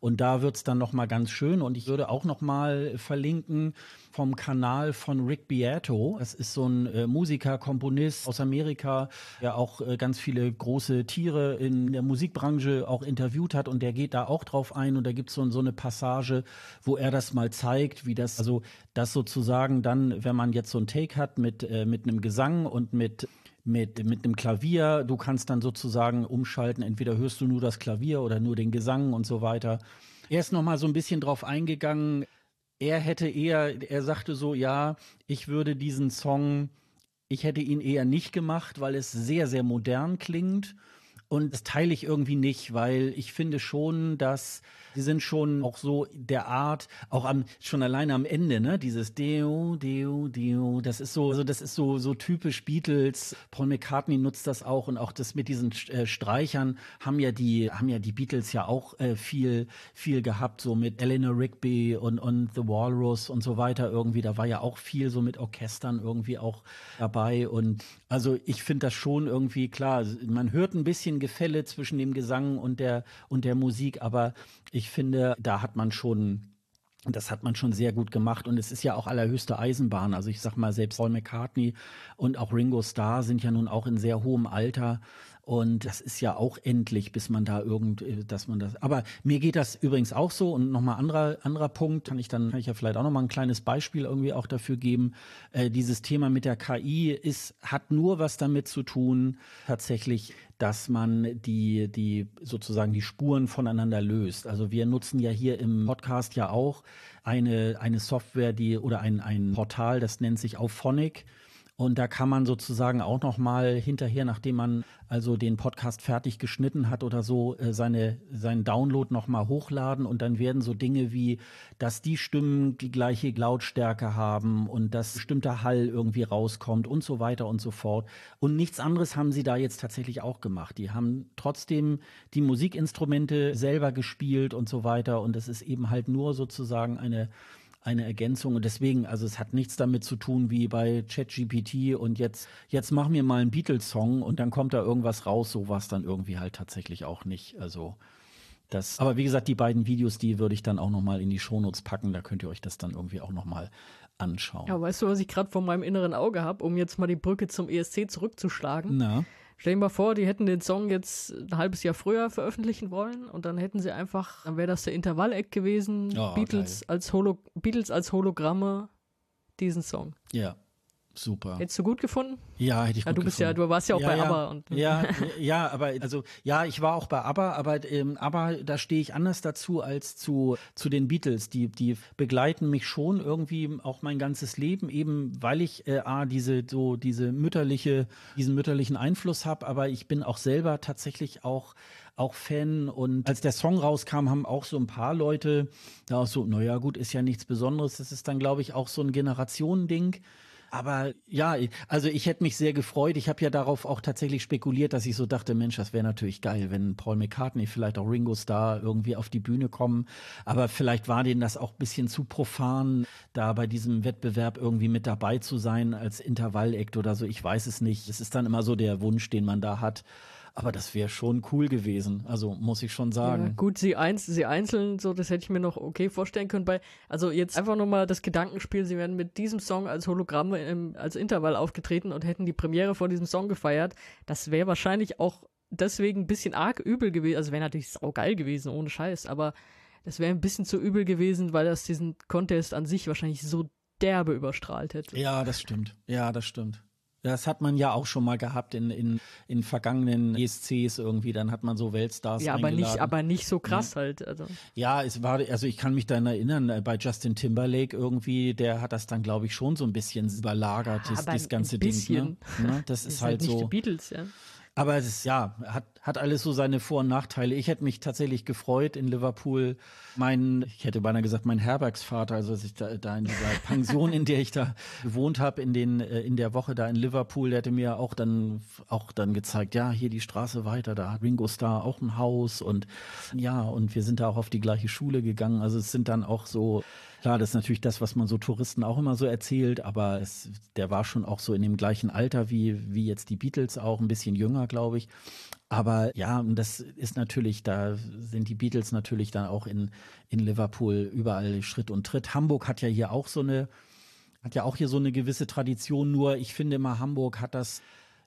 Und da wird's dann noch mal ganz schön. Und ich würde auch noch mal verlinken vom Kanal von Rick Beato. Das ist so ein äh, Musiker, Komponist aus Amerika, der auch äh, ganz viele große Tiere in der Musikbranche auch interviewt hat. Und der geht da auch drauf ein. Und da gibt's so, so eine Passage, wo er das mal zeigt, wie das, also das sozusagen dann, wenn man jetzt so ein Take hat mit, äh, mit einem Gesang und mit mit, mit einem Klavier. Du kannst dann sozusagen umschalten, entweder hörst du nur das Klavier oder nur den Gesang und so weiter. Er ist noch mal so ein bisschen drauf eingegangen. Er hätte eher, er sagte so, ja, ich würde diesen Song, ich hätte ihn eher nicht gemacht, weil es sehr, sehr modern klingt. Und das teile ich irgendwie nicht, weil ich finde schon, dass sie sind schon auch so der Art, auch am, schon alleine am Ende, ne, dieses Deo, Deo, Deo, das ist so, also das ist so, so typisch Beatles. Paul McCartney nutzt das auch und auch das mit diesen äh, Streichern haben ja die, haben ja die Beatles ja auch äh, viel, viel gehabt, so mit Eleanor Rigby und, und The Walrus und so weiter irgendwie. Da war ja auch viel so mit Orchestern irgendwie auch dabei und also ich finde das schon irgendwie klar. Man hört ein bisschen Gefälle zwischen dem Gesang und der, und der Musik, aber ich finde, da hat man schon das hat man schon sehr gut gemacht und es ist ja auch allerhöchste Eisenbahn. Also ich sag mal, selbst Paul McCartney und auch Ringo Starr sind ja nun auch in sehr hohem Alter. Und das ist ja auch endlich, bis man da irgend, dass man das. Aber mir geht das übrigens auch so. Und nochmal anderer anderer Punkt, kann ich dann kann ich ja vielleicht auch nochmal ein kleines Beispiel irgendwie auch dafür geben. Äh, dieses Thema mit der KI ist hat nur was damit zu tun, tatsächlich, dass man die die sozusagen die Spuren voneinander löst. Also wir nutzen ja hier im Podcast ja auch eine eine Software, die oder ein ein Portal, das nennt sich Auphonic. Und da kann man sozusagen auch noch mal hinterher, nachdem man also den Podcast fertig geschnitten hat oder so, äh, seine, seinen Download noch mal hochladen und dann werden so Dinge wie, dass die Stimmen die gleiche Lautstärke haben und dass bestimmter Hall irgendwie rauskommt und so weiter und so fort. Und nichts anderes haben sie da jetzt tatsächlich auch gemacht. Die haben trotzdem die Musikinstrumente selber gespielt und so weiter und es ist eben halt nur sozusagen eine eine Ergänzung. Und deswegen, also es hat nichts damit zu tun wie bei ChatGPT und jetzt, jetzt mach mir mal einen Beatles-Song und dann kommt da irgendwas raus. So war es dann irgendwie halt tatsächlich auch nicht. Also das, aber wie gesagt, die beiden Videos, die würde ich dann auch nochmal in die Shownotes packen. Da könnt ihr euch das dann irgendwie auch nochmal anschauen. Ja, weißt du, was ich gerade vor meinem inneren Auge habe, um jetzt mal die Brücke zum ESC zurückzuschlagen? Na? Stell dir mal vor, die hätten den Song jetzt ein halbes Jahr früher veröffentlichen wollen und dann hätten sie einfach, dann wäre das der Intervall-Eck gewesen, Oh, Beatles, als Holo Beatles als Hologramme, diesen Song. Ja, super. Hättest du gut gefunden? Ja, hätte ich Ja, gut du bist ja, gefunden. du warst ja auch Ja, bei ja. ABBA und Ja, ja, aber also ja, ich war auch bei ABBA, aber ähm, ABBA, da stehe ich anders dazu als zu zu den Beatles. Die die begleiten mich schon irgendwie auch mein ganzes Leben, eben weil ich äh, a diese so diese mütterliche diesen mütterlichen Einfluss habe, aber ich bin auch selber tatsächlich auch auch Fan und als der Song rauskam, haben auch so ein paar Leute da auch so, naja gut, ist ja nichts Besonderes. Das ist dann glaube ich auch so ein Generationending. Aber ja, also ich hätte mich sehr gefreut. Ich habe ja darauf auch tatsächlich spekuliert, dass ich so dachte, Mensch, das wäre natürlich geil, wenn Paul McCartney, vielleicht auch Ringo Starr irgendwie auf die Bühne kommen. Aber vielleicht war denen das auch bisschen zu profan, da bei diesem Wettbewerb irgendwie mit dabei zu sein als Intervall-Act oder so. Ich weiß es nicht. Es ist dann immer so der Wunsch, den man da hat. Aber das wäre schon cool gewesen. Also muss ich schon Ja, sagen. gut, sie, eins, sie einzeln, so, das hätte ich mir noch okay vorstellen können. Bei, also jetzt einfach nochmal das Gedankenspiel, sie wären mit diesem Song als Hologramme im, als Intervall aufgetreten und hätten die Premiere vor diesem Song gefeiert. Das wäre wahrscheinlich auch deswegen ein bisschen arg übel gewesen. Also wäre natürlich saugeil gewesen, ohne Scheiß, aber das wäre ein bisschen zu übel gewesen, weil das diesen Contest an sich wahrscheinlich so derbe überstrahlt hätte. Ja, das stimmt. Ja, das stimmt. Das hat man ja auch schon mal gehabt in, in, in vergangenen ESCs irgendwie. Dann hat man so Weltstars Ja, aber nicht, aber nicht so krass halt. Also. Ja, es war, also ich kann mich daran erinnern, äh, bei Justin Timberlake irgendwie, der hat das dann, glaube ich, schon so ein bisschen überlagert, das, aber das ganze ein Ding. Ne? Ne? Das Das ist halt nicht so. die Beatles, ja. Aber es ist, ja, hat, hat alles so seine Vor- und Nachteile. Ich hätte mich tatsächlich gefreut in Liverpool. Mein, ich hätte beinahe gesagt, mein Herbergsvater, also dass ich da, da in dieser Pension, in der ich da gewohnt habe, in den, äh, in der Woche da in Liverpool, der hätte mir auch dann, auch dann gezeigt, ja, hier die Straße weiter, da hat Ringo Starr auch ein Haus und ja, und wir sind da auch auf die gleiche Schule gegangen. Also es sind dann auch so, Klar, das ist natürlich das, was man so Touristen auch immer so erzählt, aber es, der war schon auch so in dem gleichen Alter wie, wie jetzt die Beatles auch, ein bisschen jünger, glaube ich. Aber ja, das ist natürlich, da sind die Beatles natürlich dann auch in, in Liverpool überall Schritt und Tritt. Hamburg hat ja hier auch so eine, hat ja auch hier so eine gewisse Tradition, nur ich finde immer, Hamburg hat das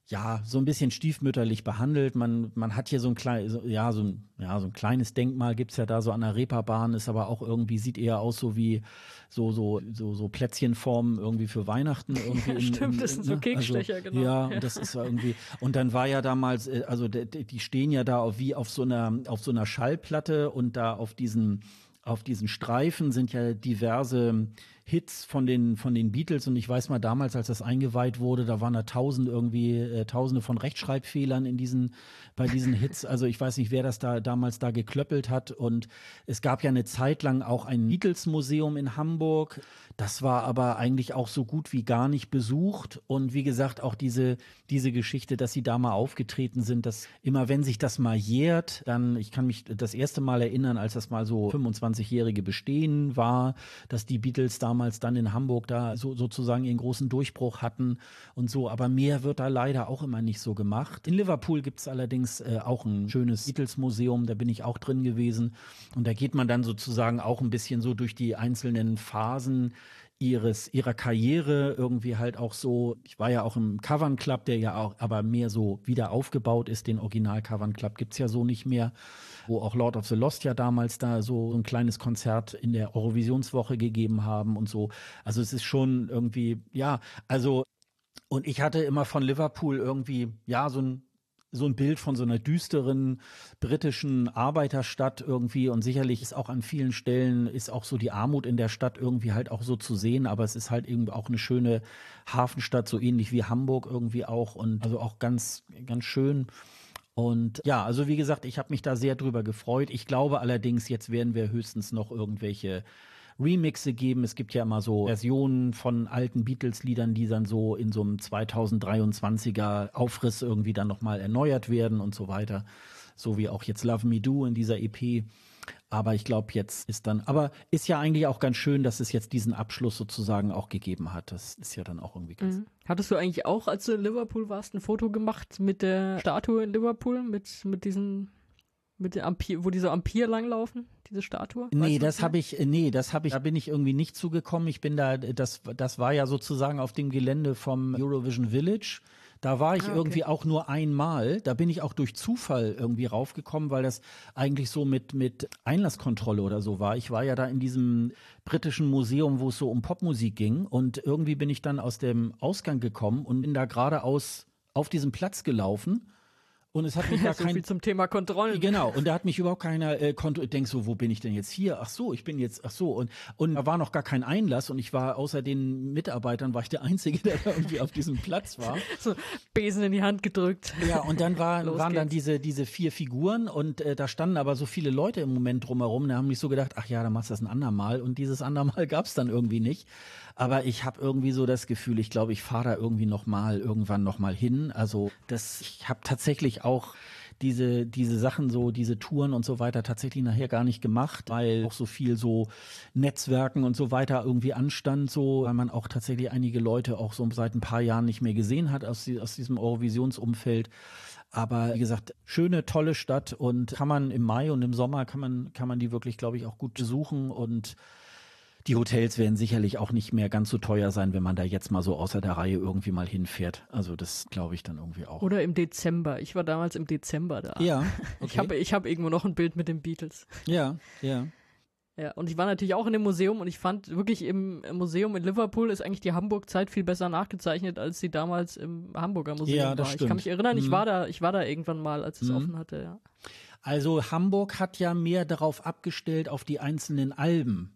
ja, so ein bisschen stiefmütterlich behandelt. Man, man hat hier so ein kleines, so, ja, so ein, ja, so ein kleines Denkmal gibt's ja da so an der Reeperbahn, ist aber auch irgendwie, sieht eher aus so wie so, so, so, so Plätzchenformen irgendwie für Weihnachten irgendwie. Ja, stimmt, in- das sind so ne? Kekstecher, also, genau. Ja, Ja. und das ist irgendwie, und dann war ja damals, äh, also die stehen ja da auf, wie auf so einer, auf so einer Schallplatte und da auf diesen, auf diesen Streifen sind ja diverse Hits von den, von den Beatles und ich weiß mal damals, als das eingeweiht wurde, da waren da tausend irgendwie, äh, tausende von Rechtschreibfehlern in diesen, bei diesen Hits. Also ich weiß nicht, wer das da damals da geklöppelt hat und es gab ja eine Zeit lang auch ein Beatles-Museum in Hamburg. Das war aber eigentlich auch so gut wie gar nicht besucht und wie gesagt, auch diese, diese Geschichte, dass sie da mal aufgetreten sind, dass immer wenn sich das mal jährt, dann, ich kann mich das erste Mal erinnern, als das mal so 25-jährige Bestehen war, dass die Beatles damals dann in Hamburg da so, sozusagen ihren großen Durchbruch hatten und so. Aber mehr wird da leider auch immer nicht so gemacht. In Liverpool gibt's allerdings äh, auch ein schönes Beatles-Museum, da bin ich auch drin gewesen. Und da geht man dann sozusagen auch ein bisschen so durch die einzelnen Phasen ihres ihrer Karriere irgendwie halt auch so ich war ja auch im Cavern Club der ja auch aber mehr so wieder aufgebaut ist. Den Original Cavern Club gibt's ja so nicht mehr wo auch Lord of the Lost ja damals da so ein kleines Konzert in der Eurovisionswoche gegeben haben und so. Also es ist schon irgendwie ja also und ich hatte immer von Liverpool irgendwie ja so ein so ein Bild von so einer düsteren britischen Arbeiterstadt irgendwie und sicherlich ist auch an vielen Stellen ist auch so die Armut in der Stadt irgendwie halt auch so zu sehen, aber es ist halt eben auch eine schöne Hafenstadt, so ähnlich wie Hamburg irgendwie auch und also auch ganz, ganz schön. Und ja, also wie gesagt, ich habe mich da sehr drüber gefreut. Ich glaube allerdings, jetzt werden wir höchstens noch irgendwelche Remixe geben. Es gibt ja immer so Versionen von alten Beatles-Liedern, die dann so in so einem 2023er Aufriss irgendwie dann nochmal erneuert werden und so weiter. So wie auch jetzt Love Me Do in dieser EP. Aber ich glaube, jetzt ist dann, aber ist ja eigentlich auch ganz schön, dass es jetzt diesen Abschluss sozusagen auch gegeben hat. Das ist ja dann auch irgendwie ganz. Mhm. Hattest du eigentlich auch, als du in Liverpool warst, ein Foto gemacht mit der Statue in Liverpool, mit, mit diesen, mit der Ampir, wo diese Ampir langlaufen, diese Statue? Nee, das habe ich, nee, das habe ich, da bin ich irgendwie nicht zugekommen. Ich bin da, das, das war ja sozusagen auf dem Gelände vom Eurovision Village. Da war ich ah, okay. irgendwie auch nur einmal. Da bin ich auch durch Zufall irgendwie raufgekommen, weil das eigentlich so mit, mit Einlasskontrolle oder so war. Ich war ja da in diesem britischen Museum, wo es so um Popmusik ging. Und irgendwie bin ich dann aus dem Ausgang gekommen und bin da geradeaus auf diesem Platz gelaufen und es hat mich gar so kein, viel zum Thema Kontrollen. Genau, und da hat mich überhaupt keiner äh, kontrolliert. Denk so, wo bin ich denn jetzt hier? Ach so, ich bin jetzt, ach so. Und, und da war noch gar kein Einlass und ich war außer den Mitarbeitern, war ich der Einzige, der da irgendwie auf diesem Platz war. So, Besen in die Hand gedrückt. Ja, und dann war, waren geht's. dann diese, diese vier Figuren und äh, da standen aber so viele Leute im Moment drumherum. Da haben mich so gedacht, ach ja, dann machst du das ein andermal. Und dieses andermal gab es dann irgendwie nicht. Aber ich habe irgendwie so das Gefühl, ich glaube, ich fahre da irgendwie noch mal irgendwann noch mal hin. Also das, ich habe tatsächlich auch diese, diese Sachen so, diese Touren und so weiter tatsächlich nachher gar nicht gemacht, weil auch so viel so Netzwerken und so weiter irgendwie anstand, so, weil man auch tatsächlich einige Leute auch so seit ein paar Jahren nicht mehr gesehen hat aus, aus diesem Eurovisionsumfeld. Aber wie gesagt, schöne, tolle Stadt und kann man im Mai und im Sommer kann man, kann man die wirklich, glaube ich, auch gut besuchen und die Hotels werden sicherlich auch nicht mehr ganz so teuer sein, wenn man da jetzt mal so außer der Reihe irgendwie mal hinfährt. Also das glaube ich dann irgendwie auch. Oder im Dezember. Ich war damals im Dezember da. Ja. Okay. Ich habe ich hab irgendwo noch ein Bild mit den Beatles. Ja, ja. Ja, und ich war natürlich auch in dem Museum und ich fand wirklich im Museum in Liverpool ist eigentlich die Hamburg-Zeit viel besser nachgezeichnet, als sie damals im Hamburger Museum ja, das war. Stimmt. Ich kann mich erinnern, ich mhm. war da, ich war da irgendwann mal, als es mhm. offen hatte, ja. Also Hamburg hat ja mehr darauf abgestellt, auf die einzelnen Alben.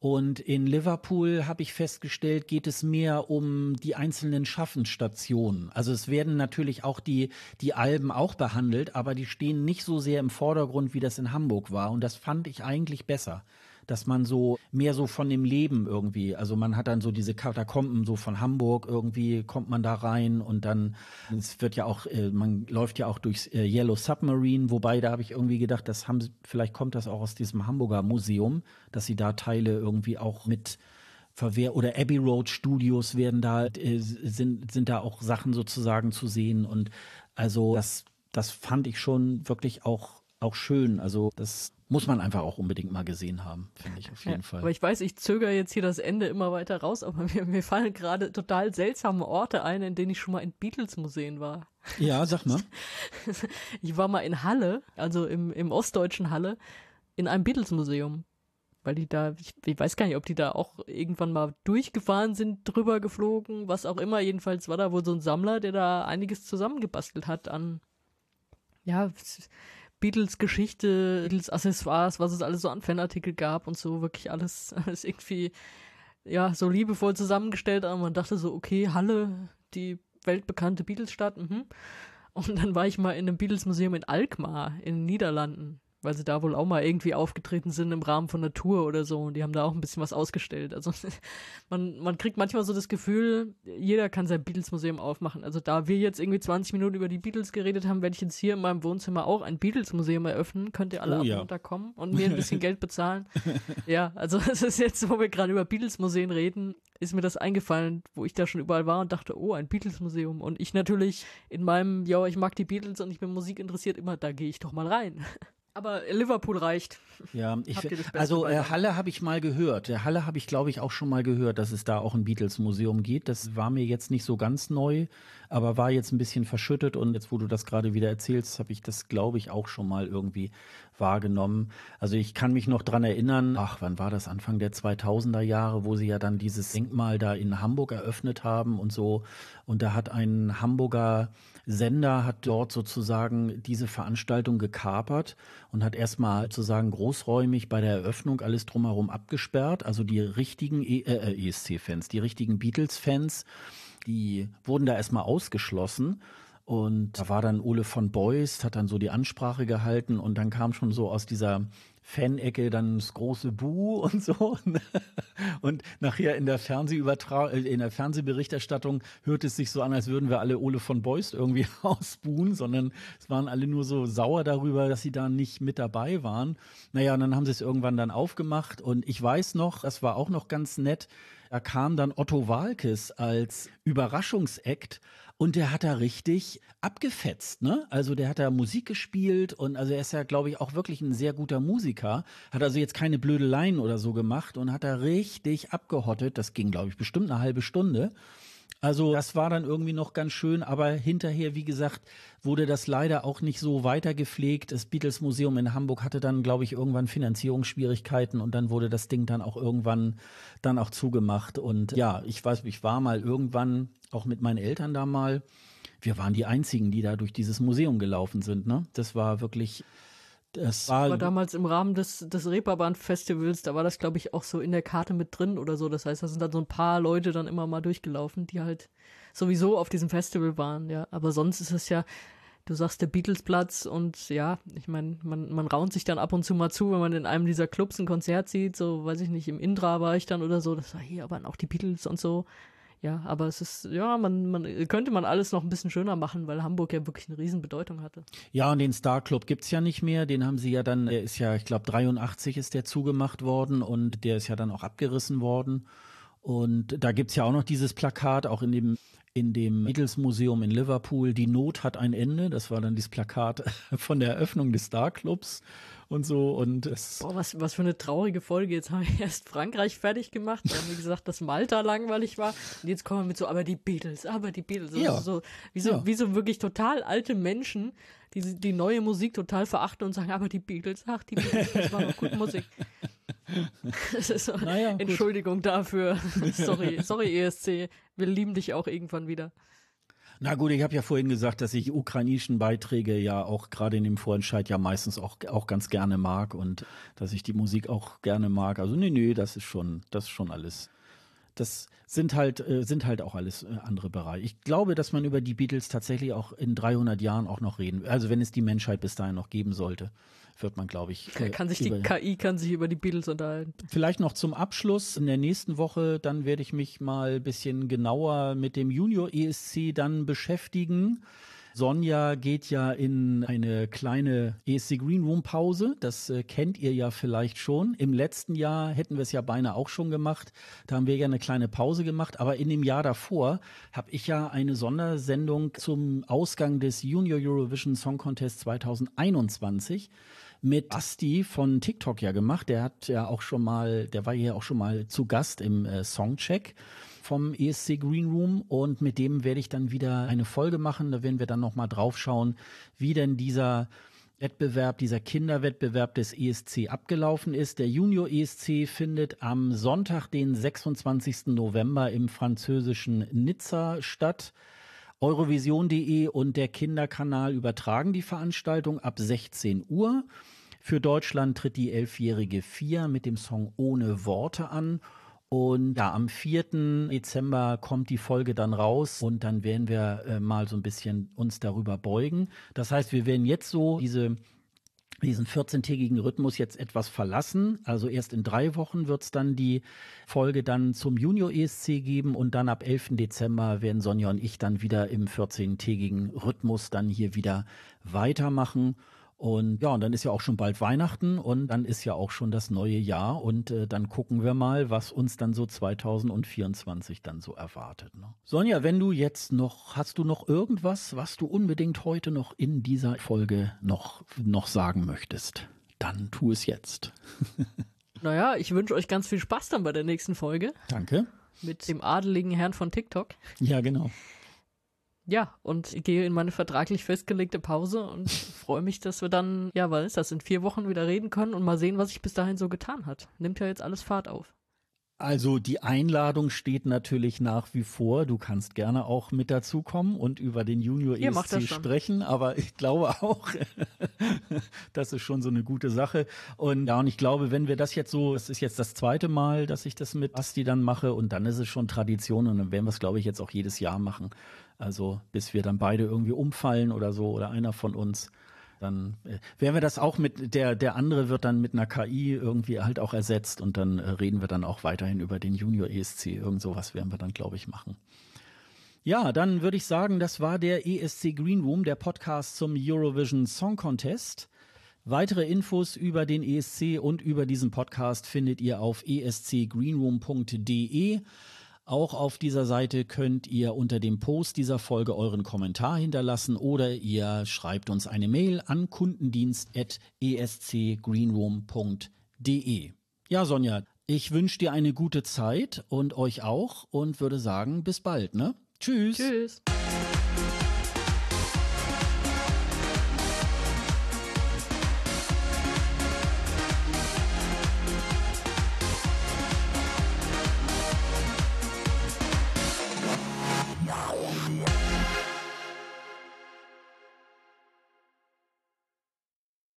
Und in Liverpool habe ich festgestellt, geht es mehr um die einzelnen Schaffensstationen. Also es werden natürlich auch die, die Alben auch behandelt, aber die stehen nicht so sehr im Vordergrund, wie das in Hamburg war. Und das fand ich eigentlich besser dass man so mehr so von dem Leben irgendwie, also man hat dann so diese Katakomben so von Hamburg irgendwie kommt man da rein und dann es wird ja auch äh, man läuft ja auch durchs äh, Yellow Submarine, wobei da habe ich irgendwie gedacht, das haben vielleicht kommt das auch aus diesem Hamburger Museum, dass sie da Teile irgendwie auch mit Verwehr oder Abbey Road Studios werden da äh, sind sind da auch Sachen sozusagen zu sehen und also das das fand ich schon wirklich auch auch schön. Also das muss man einfach auch unbedingt mal gesehen haben, finde ich auf jeden ja, Fall. Aber ich weiß, ich zögere jetzt hier das Ende immer weiter raus, aber mir, mir fallen gerade total seltsame Orte ein, in denen ich schon mal in Beatles-Museen war. Ja, sag mal. Ich war mal in Halle, also im, im ostdeutschen Halle, in einem Beatles-Museum. Weil die da, ich, ich, weiß gar nicht, ob die da auch irgendwann mal durchgefahren sind, drüber geflogen, was auch immer. Jedenfalls war da wohl so ein Sammler, der da einiges zusammengebastelt hat an, ja, Beatles Geschichte, Beatles Accessoires, was es alles so an Fanartikel gab und so, wirklich alles, alles irgendwie, ja, so liebevoll zusammengestellt, aber man dachte so, okay, Halle, die weltbekannte Beatles-Stadt, mhm. Und dann war ich mal in einem Beatles-Museum in Alkmaar in den Niederlanden weil sie da wohl auch mal irgendwie aufgetreten sind im Rahmen von einer Tour oder so und die haben da auch ein bisschen was ausgestellt. Also man, man kriegt manchmal so das Gefühl, jeder kann sein Beatles-Museum aufmachen. Also da wir jetzt irgendwie 20 Minuten über die Beatles geredet haben, werde ich jetzt hier in meinem Wohnzimmer auch ein Beatles-Museum eröffnen. Könnt ihr alle oh, ja. kommen und mir ein bisschen Geld bezahlen. ja, also es ist jetzt, wo wir gerade über Beatles-Museen reden, ist mir das eingefallen, wo ich da schon überall war und dachte, oh, ein Beatles-Museum. Und ich natürlich in meinem, ja, ich mag die Beatles und ich bin Musik interessiert, immer, da gehe ich doch mal rein. Aber Liverpool reicht. Ja, ich, also äh, Halle habe ich mal gehört. Halle habe ich, glaube ich, auch schon mal gehört, dass es da auch ein Beatles-Museum gibt. Das war mir jetzt nicht so ganz neu, aber war jetzt ein bisschen verschüttet. Und jetzt, wo du das gerade wieder erzählst, habe ich das, glaube ich, auch schon mal irgendwie wahrgenommen. Also ich kann mich noch dran erinnern, ach, wann war das? Anfang der 2000er Jahre, wo sie ja dann dieses Denkmal da in Hamburg eröffnet haben und so. Und da hat ein Hamburger Sender hat dort sozusagen diese Veranstaltung gekapert und hat erstmal sozusagen großräumig bei der Eröffnung alles drumherum abgesperrt. Also die richtigen e äh, ESC-Fans, die richtigen Beatles-Fans, die wurden da erstmal ausgeschlossen. Und da war dann Ole von Beust, hat dann so die Ansprache gehalten und dann kam schon so aus dieser Fan-Ecke dann das große Bu und so. Und nachher in der Fernsehübertragung, äh, in der Fernsehberichterstattung hört es sich so an, als würden wir alle Ole von Beust irgendwie ausbuhen, sondern es waren alle nur so sauer darüber, dass sie da nicht mit dabei waren. Naja, und dann haben sie es irgendwann dann aufgemacht und ich weiß noch, das war auch noch ganz nett, da kam dann Otto Walkes als Überraschungsakt und der hat da richtig abgefetzt, ne? Also der hat da Musik gespielt und also er ist ja, glaube ich, auch wirklich ein sehr guter Musiker. Hat also jetzt keine Blödeleien oder so gemacht und hat da richtig abgehottet. Das ging, glaube ich, bestimmt eine halbe Stunde. Also das war dann irgendwie noch ganz schön, aber hinterher, wie gesagt, wurde das leider auch nicht so weiter gepflegt. Das Beatles Museum in Hamburg hatte dann, glaube ich, irgendwann Finanzierungsschwierigkeiten und dann wurde das Ding dann auch irgendwann dann auch zugemacht. Und ja, ich weiß, ich war mal irgendwann auch mit meinen Eltern da mal. Wir waren die einzigen, die da durch dieses Museum gelaufen sind. Ne? Das war wirklich das war, war, damals im Rahmen des, des Reeperbahn-Festivals, da war das, glaube ich, auch so in der Karte mit drin oder so. Das heißt, da sind dann so ein paar Leute dann immer mal durchgelaufen, die halt sowieso auf diesem Festival waren, ja. Aber sonst ist es ja, du sagst der Beatles-Platz und ja, ich meine, man, man raunt sich dann ab und zu mal zu, wenn man in einem dieser Clubs ein Konzert sieht, so, weiß ich nicht, im Indra war ich dann oder so, das war hier aber auch die Beatles und so. Ja, aber es ist, ja, man, man könnte man alles noch ein bisschen schöner machen, weil Hamburg ja wirklich eine Riesenbedeutung hatte. Ja, und den Star Club gibt's ja nicht mehr. Den haben sie ja dann, der ist ja, ich glaube, 83 ist der zugemacht worden und der ist ja dann auch abgerissen worden. Und da gibt's ja auch noch dieses Plakat, auch in dem in dem Beatles Museum in Liverpool. Die Not hat ein Ende. Das war dann dieses Plakat von der Eröffnung des Star Clubs und so. Und es Boah, was, was für eine traurige Folge. Jetzt haben wir erst Frankreich fertig gemacht. Dann haben wir gesagt, dass Malta langweilig war. Und jetzt kommen wir mit so, aber die Beatles, aber die Beatles. Ja. So, wie, so, ja. wie so wirklich total alte Menschen, die die neue Musik total verachten und sagen, aber die Beatles, ach, die Beatles, das war noch gute Musik. So, naja, Entschuldigung dafür. sorry, sorry ESC. Wir lieben dich auch irgendwann wieder. Na gut, ich habe ja vorhin gesagt, dass ich ukrainischen Beiträge ja auch gerade in dem Vorentscheid ja meistens auch, auch ganz gerne mag und dass ich die Musik auch gerne mag. Also nee, nee, das ist schon, das ist schon alles. Das sind halt, äh, sind halt auch alles äh, andere Bereiche. Ich glaube, dass man über die Beatles tatsächlich auch in 300 Jahren auch noch reden, also wenn es die Menschheit bis dahin noch geben sollte wird man, glaube ich. Äh, kann sich die KI kann sich über die Beatles unterhalten. Vielleicht noch zum Abschluss in der nächsten Woche, dann werde ich mich mal ein bisschen genauer mit dem Junior ESC dann beschäftigen. Sonja geht ja in eine kleine ESC Green Room Pause. Das äh, kennt ihr ja vielleicht schon. Im letzten Jahr hätten wir es ja beinahe auch schon gemacht. Da haben wir ja eine kleine Pause gemacht. Aber in dem Jahr davor habe ich ja eine Sondersendung zum Ausgang des Junior Eurovision Song Contest 2021 mit Asti von TikTok ja gemacht. Der hat ja auch schon mal, der war ja auch schon mal zu Gast im äh, Songcheck vom ESC Green Room und mit dem werde ich dann wieder eine Folge machen. Da werden wir dann nochmal drauf schauen, wie denn dieser Wettbewerb, dieser Kinderwettbewerb des ESC abgelaufen ist. Der Junior ESC findet am Sonntag, den 26. November im französischen Nizza statt. Eurovision.de und der Kinderkanal übertragen die Veranstaltung ab 16 Uhr. Für Deutschland tritt die elfjährige Fia mit dem Song Ohne Worte an. Und ja, am 4. Dezember kommt die Folge dann raus und dann werden wir äh, mal so ein bisschen uns darüber beugen. Das heißt, wir werden jetzt so diese diesen 14-tägigen Rhythmus jetzt etwas verlassen. Also erst in drei Wochen wird es dann die Folge dann zum Junior ESC geben und dann ab 11. Dezember werden Sonja und ich dann wieder im 14-tägigen Rhythmus dann hier wieder weitermachen. Und ja, und dann ist ja auch schon bald Weihnachten und dann ist ja auch schon das neue Jahr und äh, dann gucken wir mal, was uns dann so 2024 dann so erwartet. Ne? Sonja, wenn du jetzt noch, hast du noch irgendwas, was du unbedingt heute noch in dieser Folge noch, noch sagen möchtest? Dann tu es jetzt. naja, ich wünsche euch ganz viel Spaß dann bei der nächsten Folge. Danke. Mit dem adeligen Herrn von TikTok. Ja, genau. Ja, und ich gehe in meine vertraglich festgelegte Pause und freue mich, dass wir dann, ja, was ist das, in vier Wochen wieder reden können und mal sehen, was sich bis dahin so getan hat. Nimmt ja jetzt alles Fahrt auf. Also die Einladung steht natürlich nach wie vor. Du kannst gerne auch mit dazukommen und über den Junior ESC sprechen, aber ich glaube auch, das ist schon so eine gute Sache. Und ja, und ich glaube, wenn wir das jetzt so, es ist jetzt das zweite Mal, dass ich das mit Asti dann mache und dann ist es schon Tradition und dann werden wir es, glaube ich, jetzt auch jedes Jahr machen. Also bis wir dann beide irgendwie umfallen oder so oder einer von uns. Dann äh, werden wir das auch mit der, der andere wird dann mit einer KI irgendwie halt auch ersetzt und dann äh, reden wir dann auch weiterhin über den Junior ESC. Irgend sowas werden wir dann, glaube ich, machen. Ja, dann würde ich sagen, das war der ESC Green Room, der Podcast zum Eurovision Song Contest. Weitere Infos über den ESC und über diesen Podcast findet ihr auf escgreenroom.de. Auch auf dieser Seite könnt ihr unter dem Post dieser Folge euren Kommentar hinterlassen oder ihr schreibt uns eine Mail an kundendienst.escgreenroom.de. Ja, Sonja, ich wünsche dir eine gute Zeit und euch auch und würde sagen, bis bald, ne? Tschüss. Tschüss.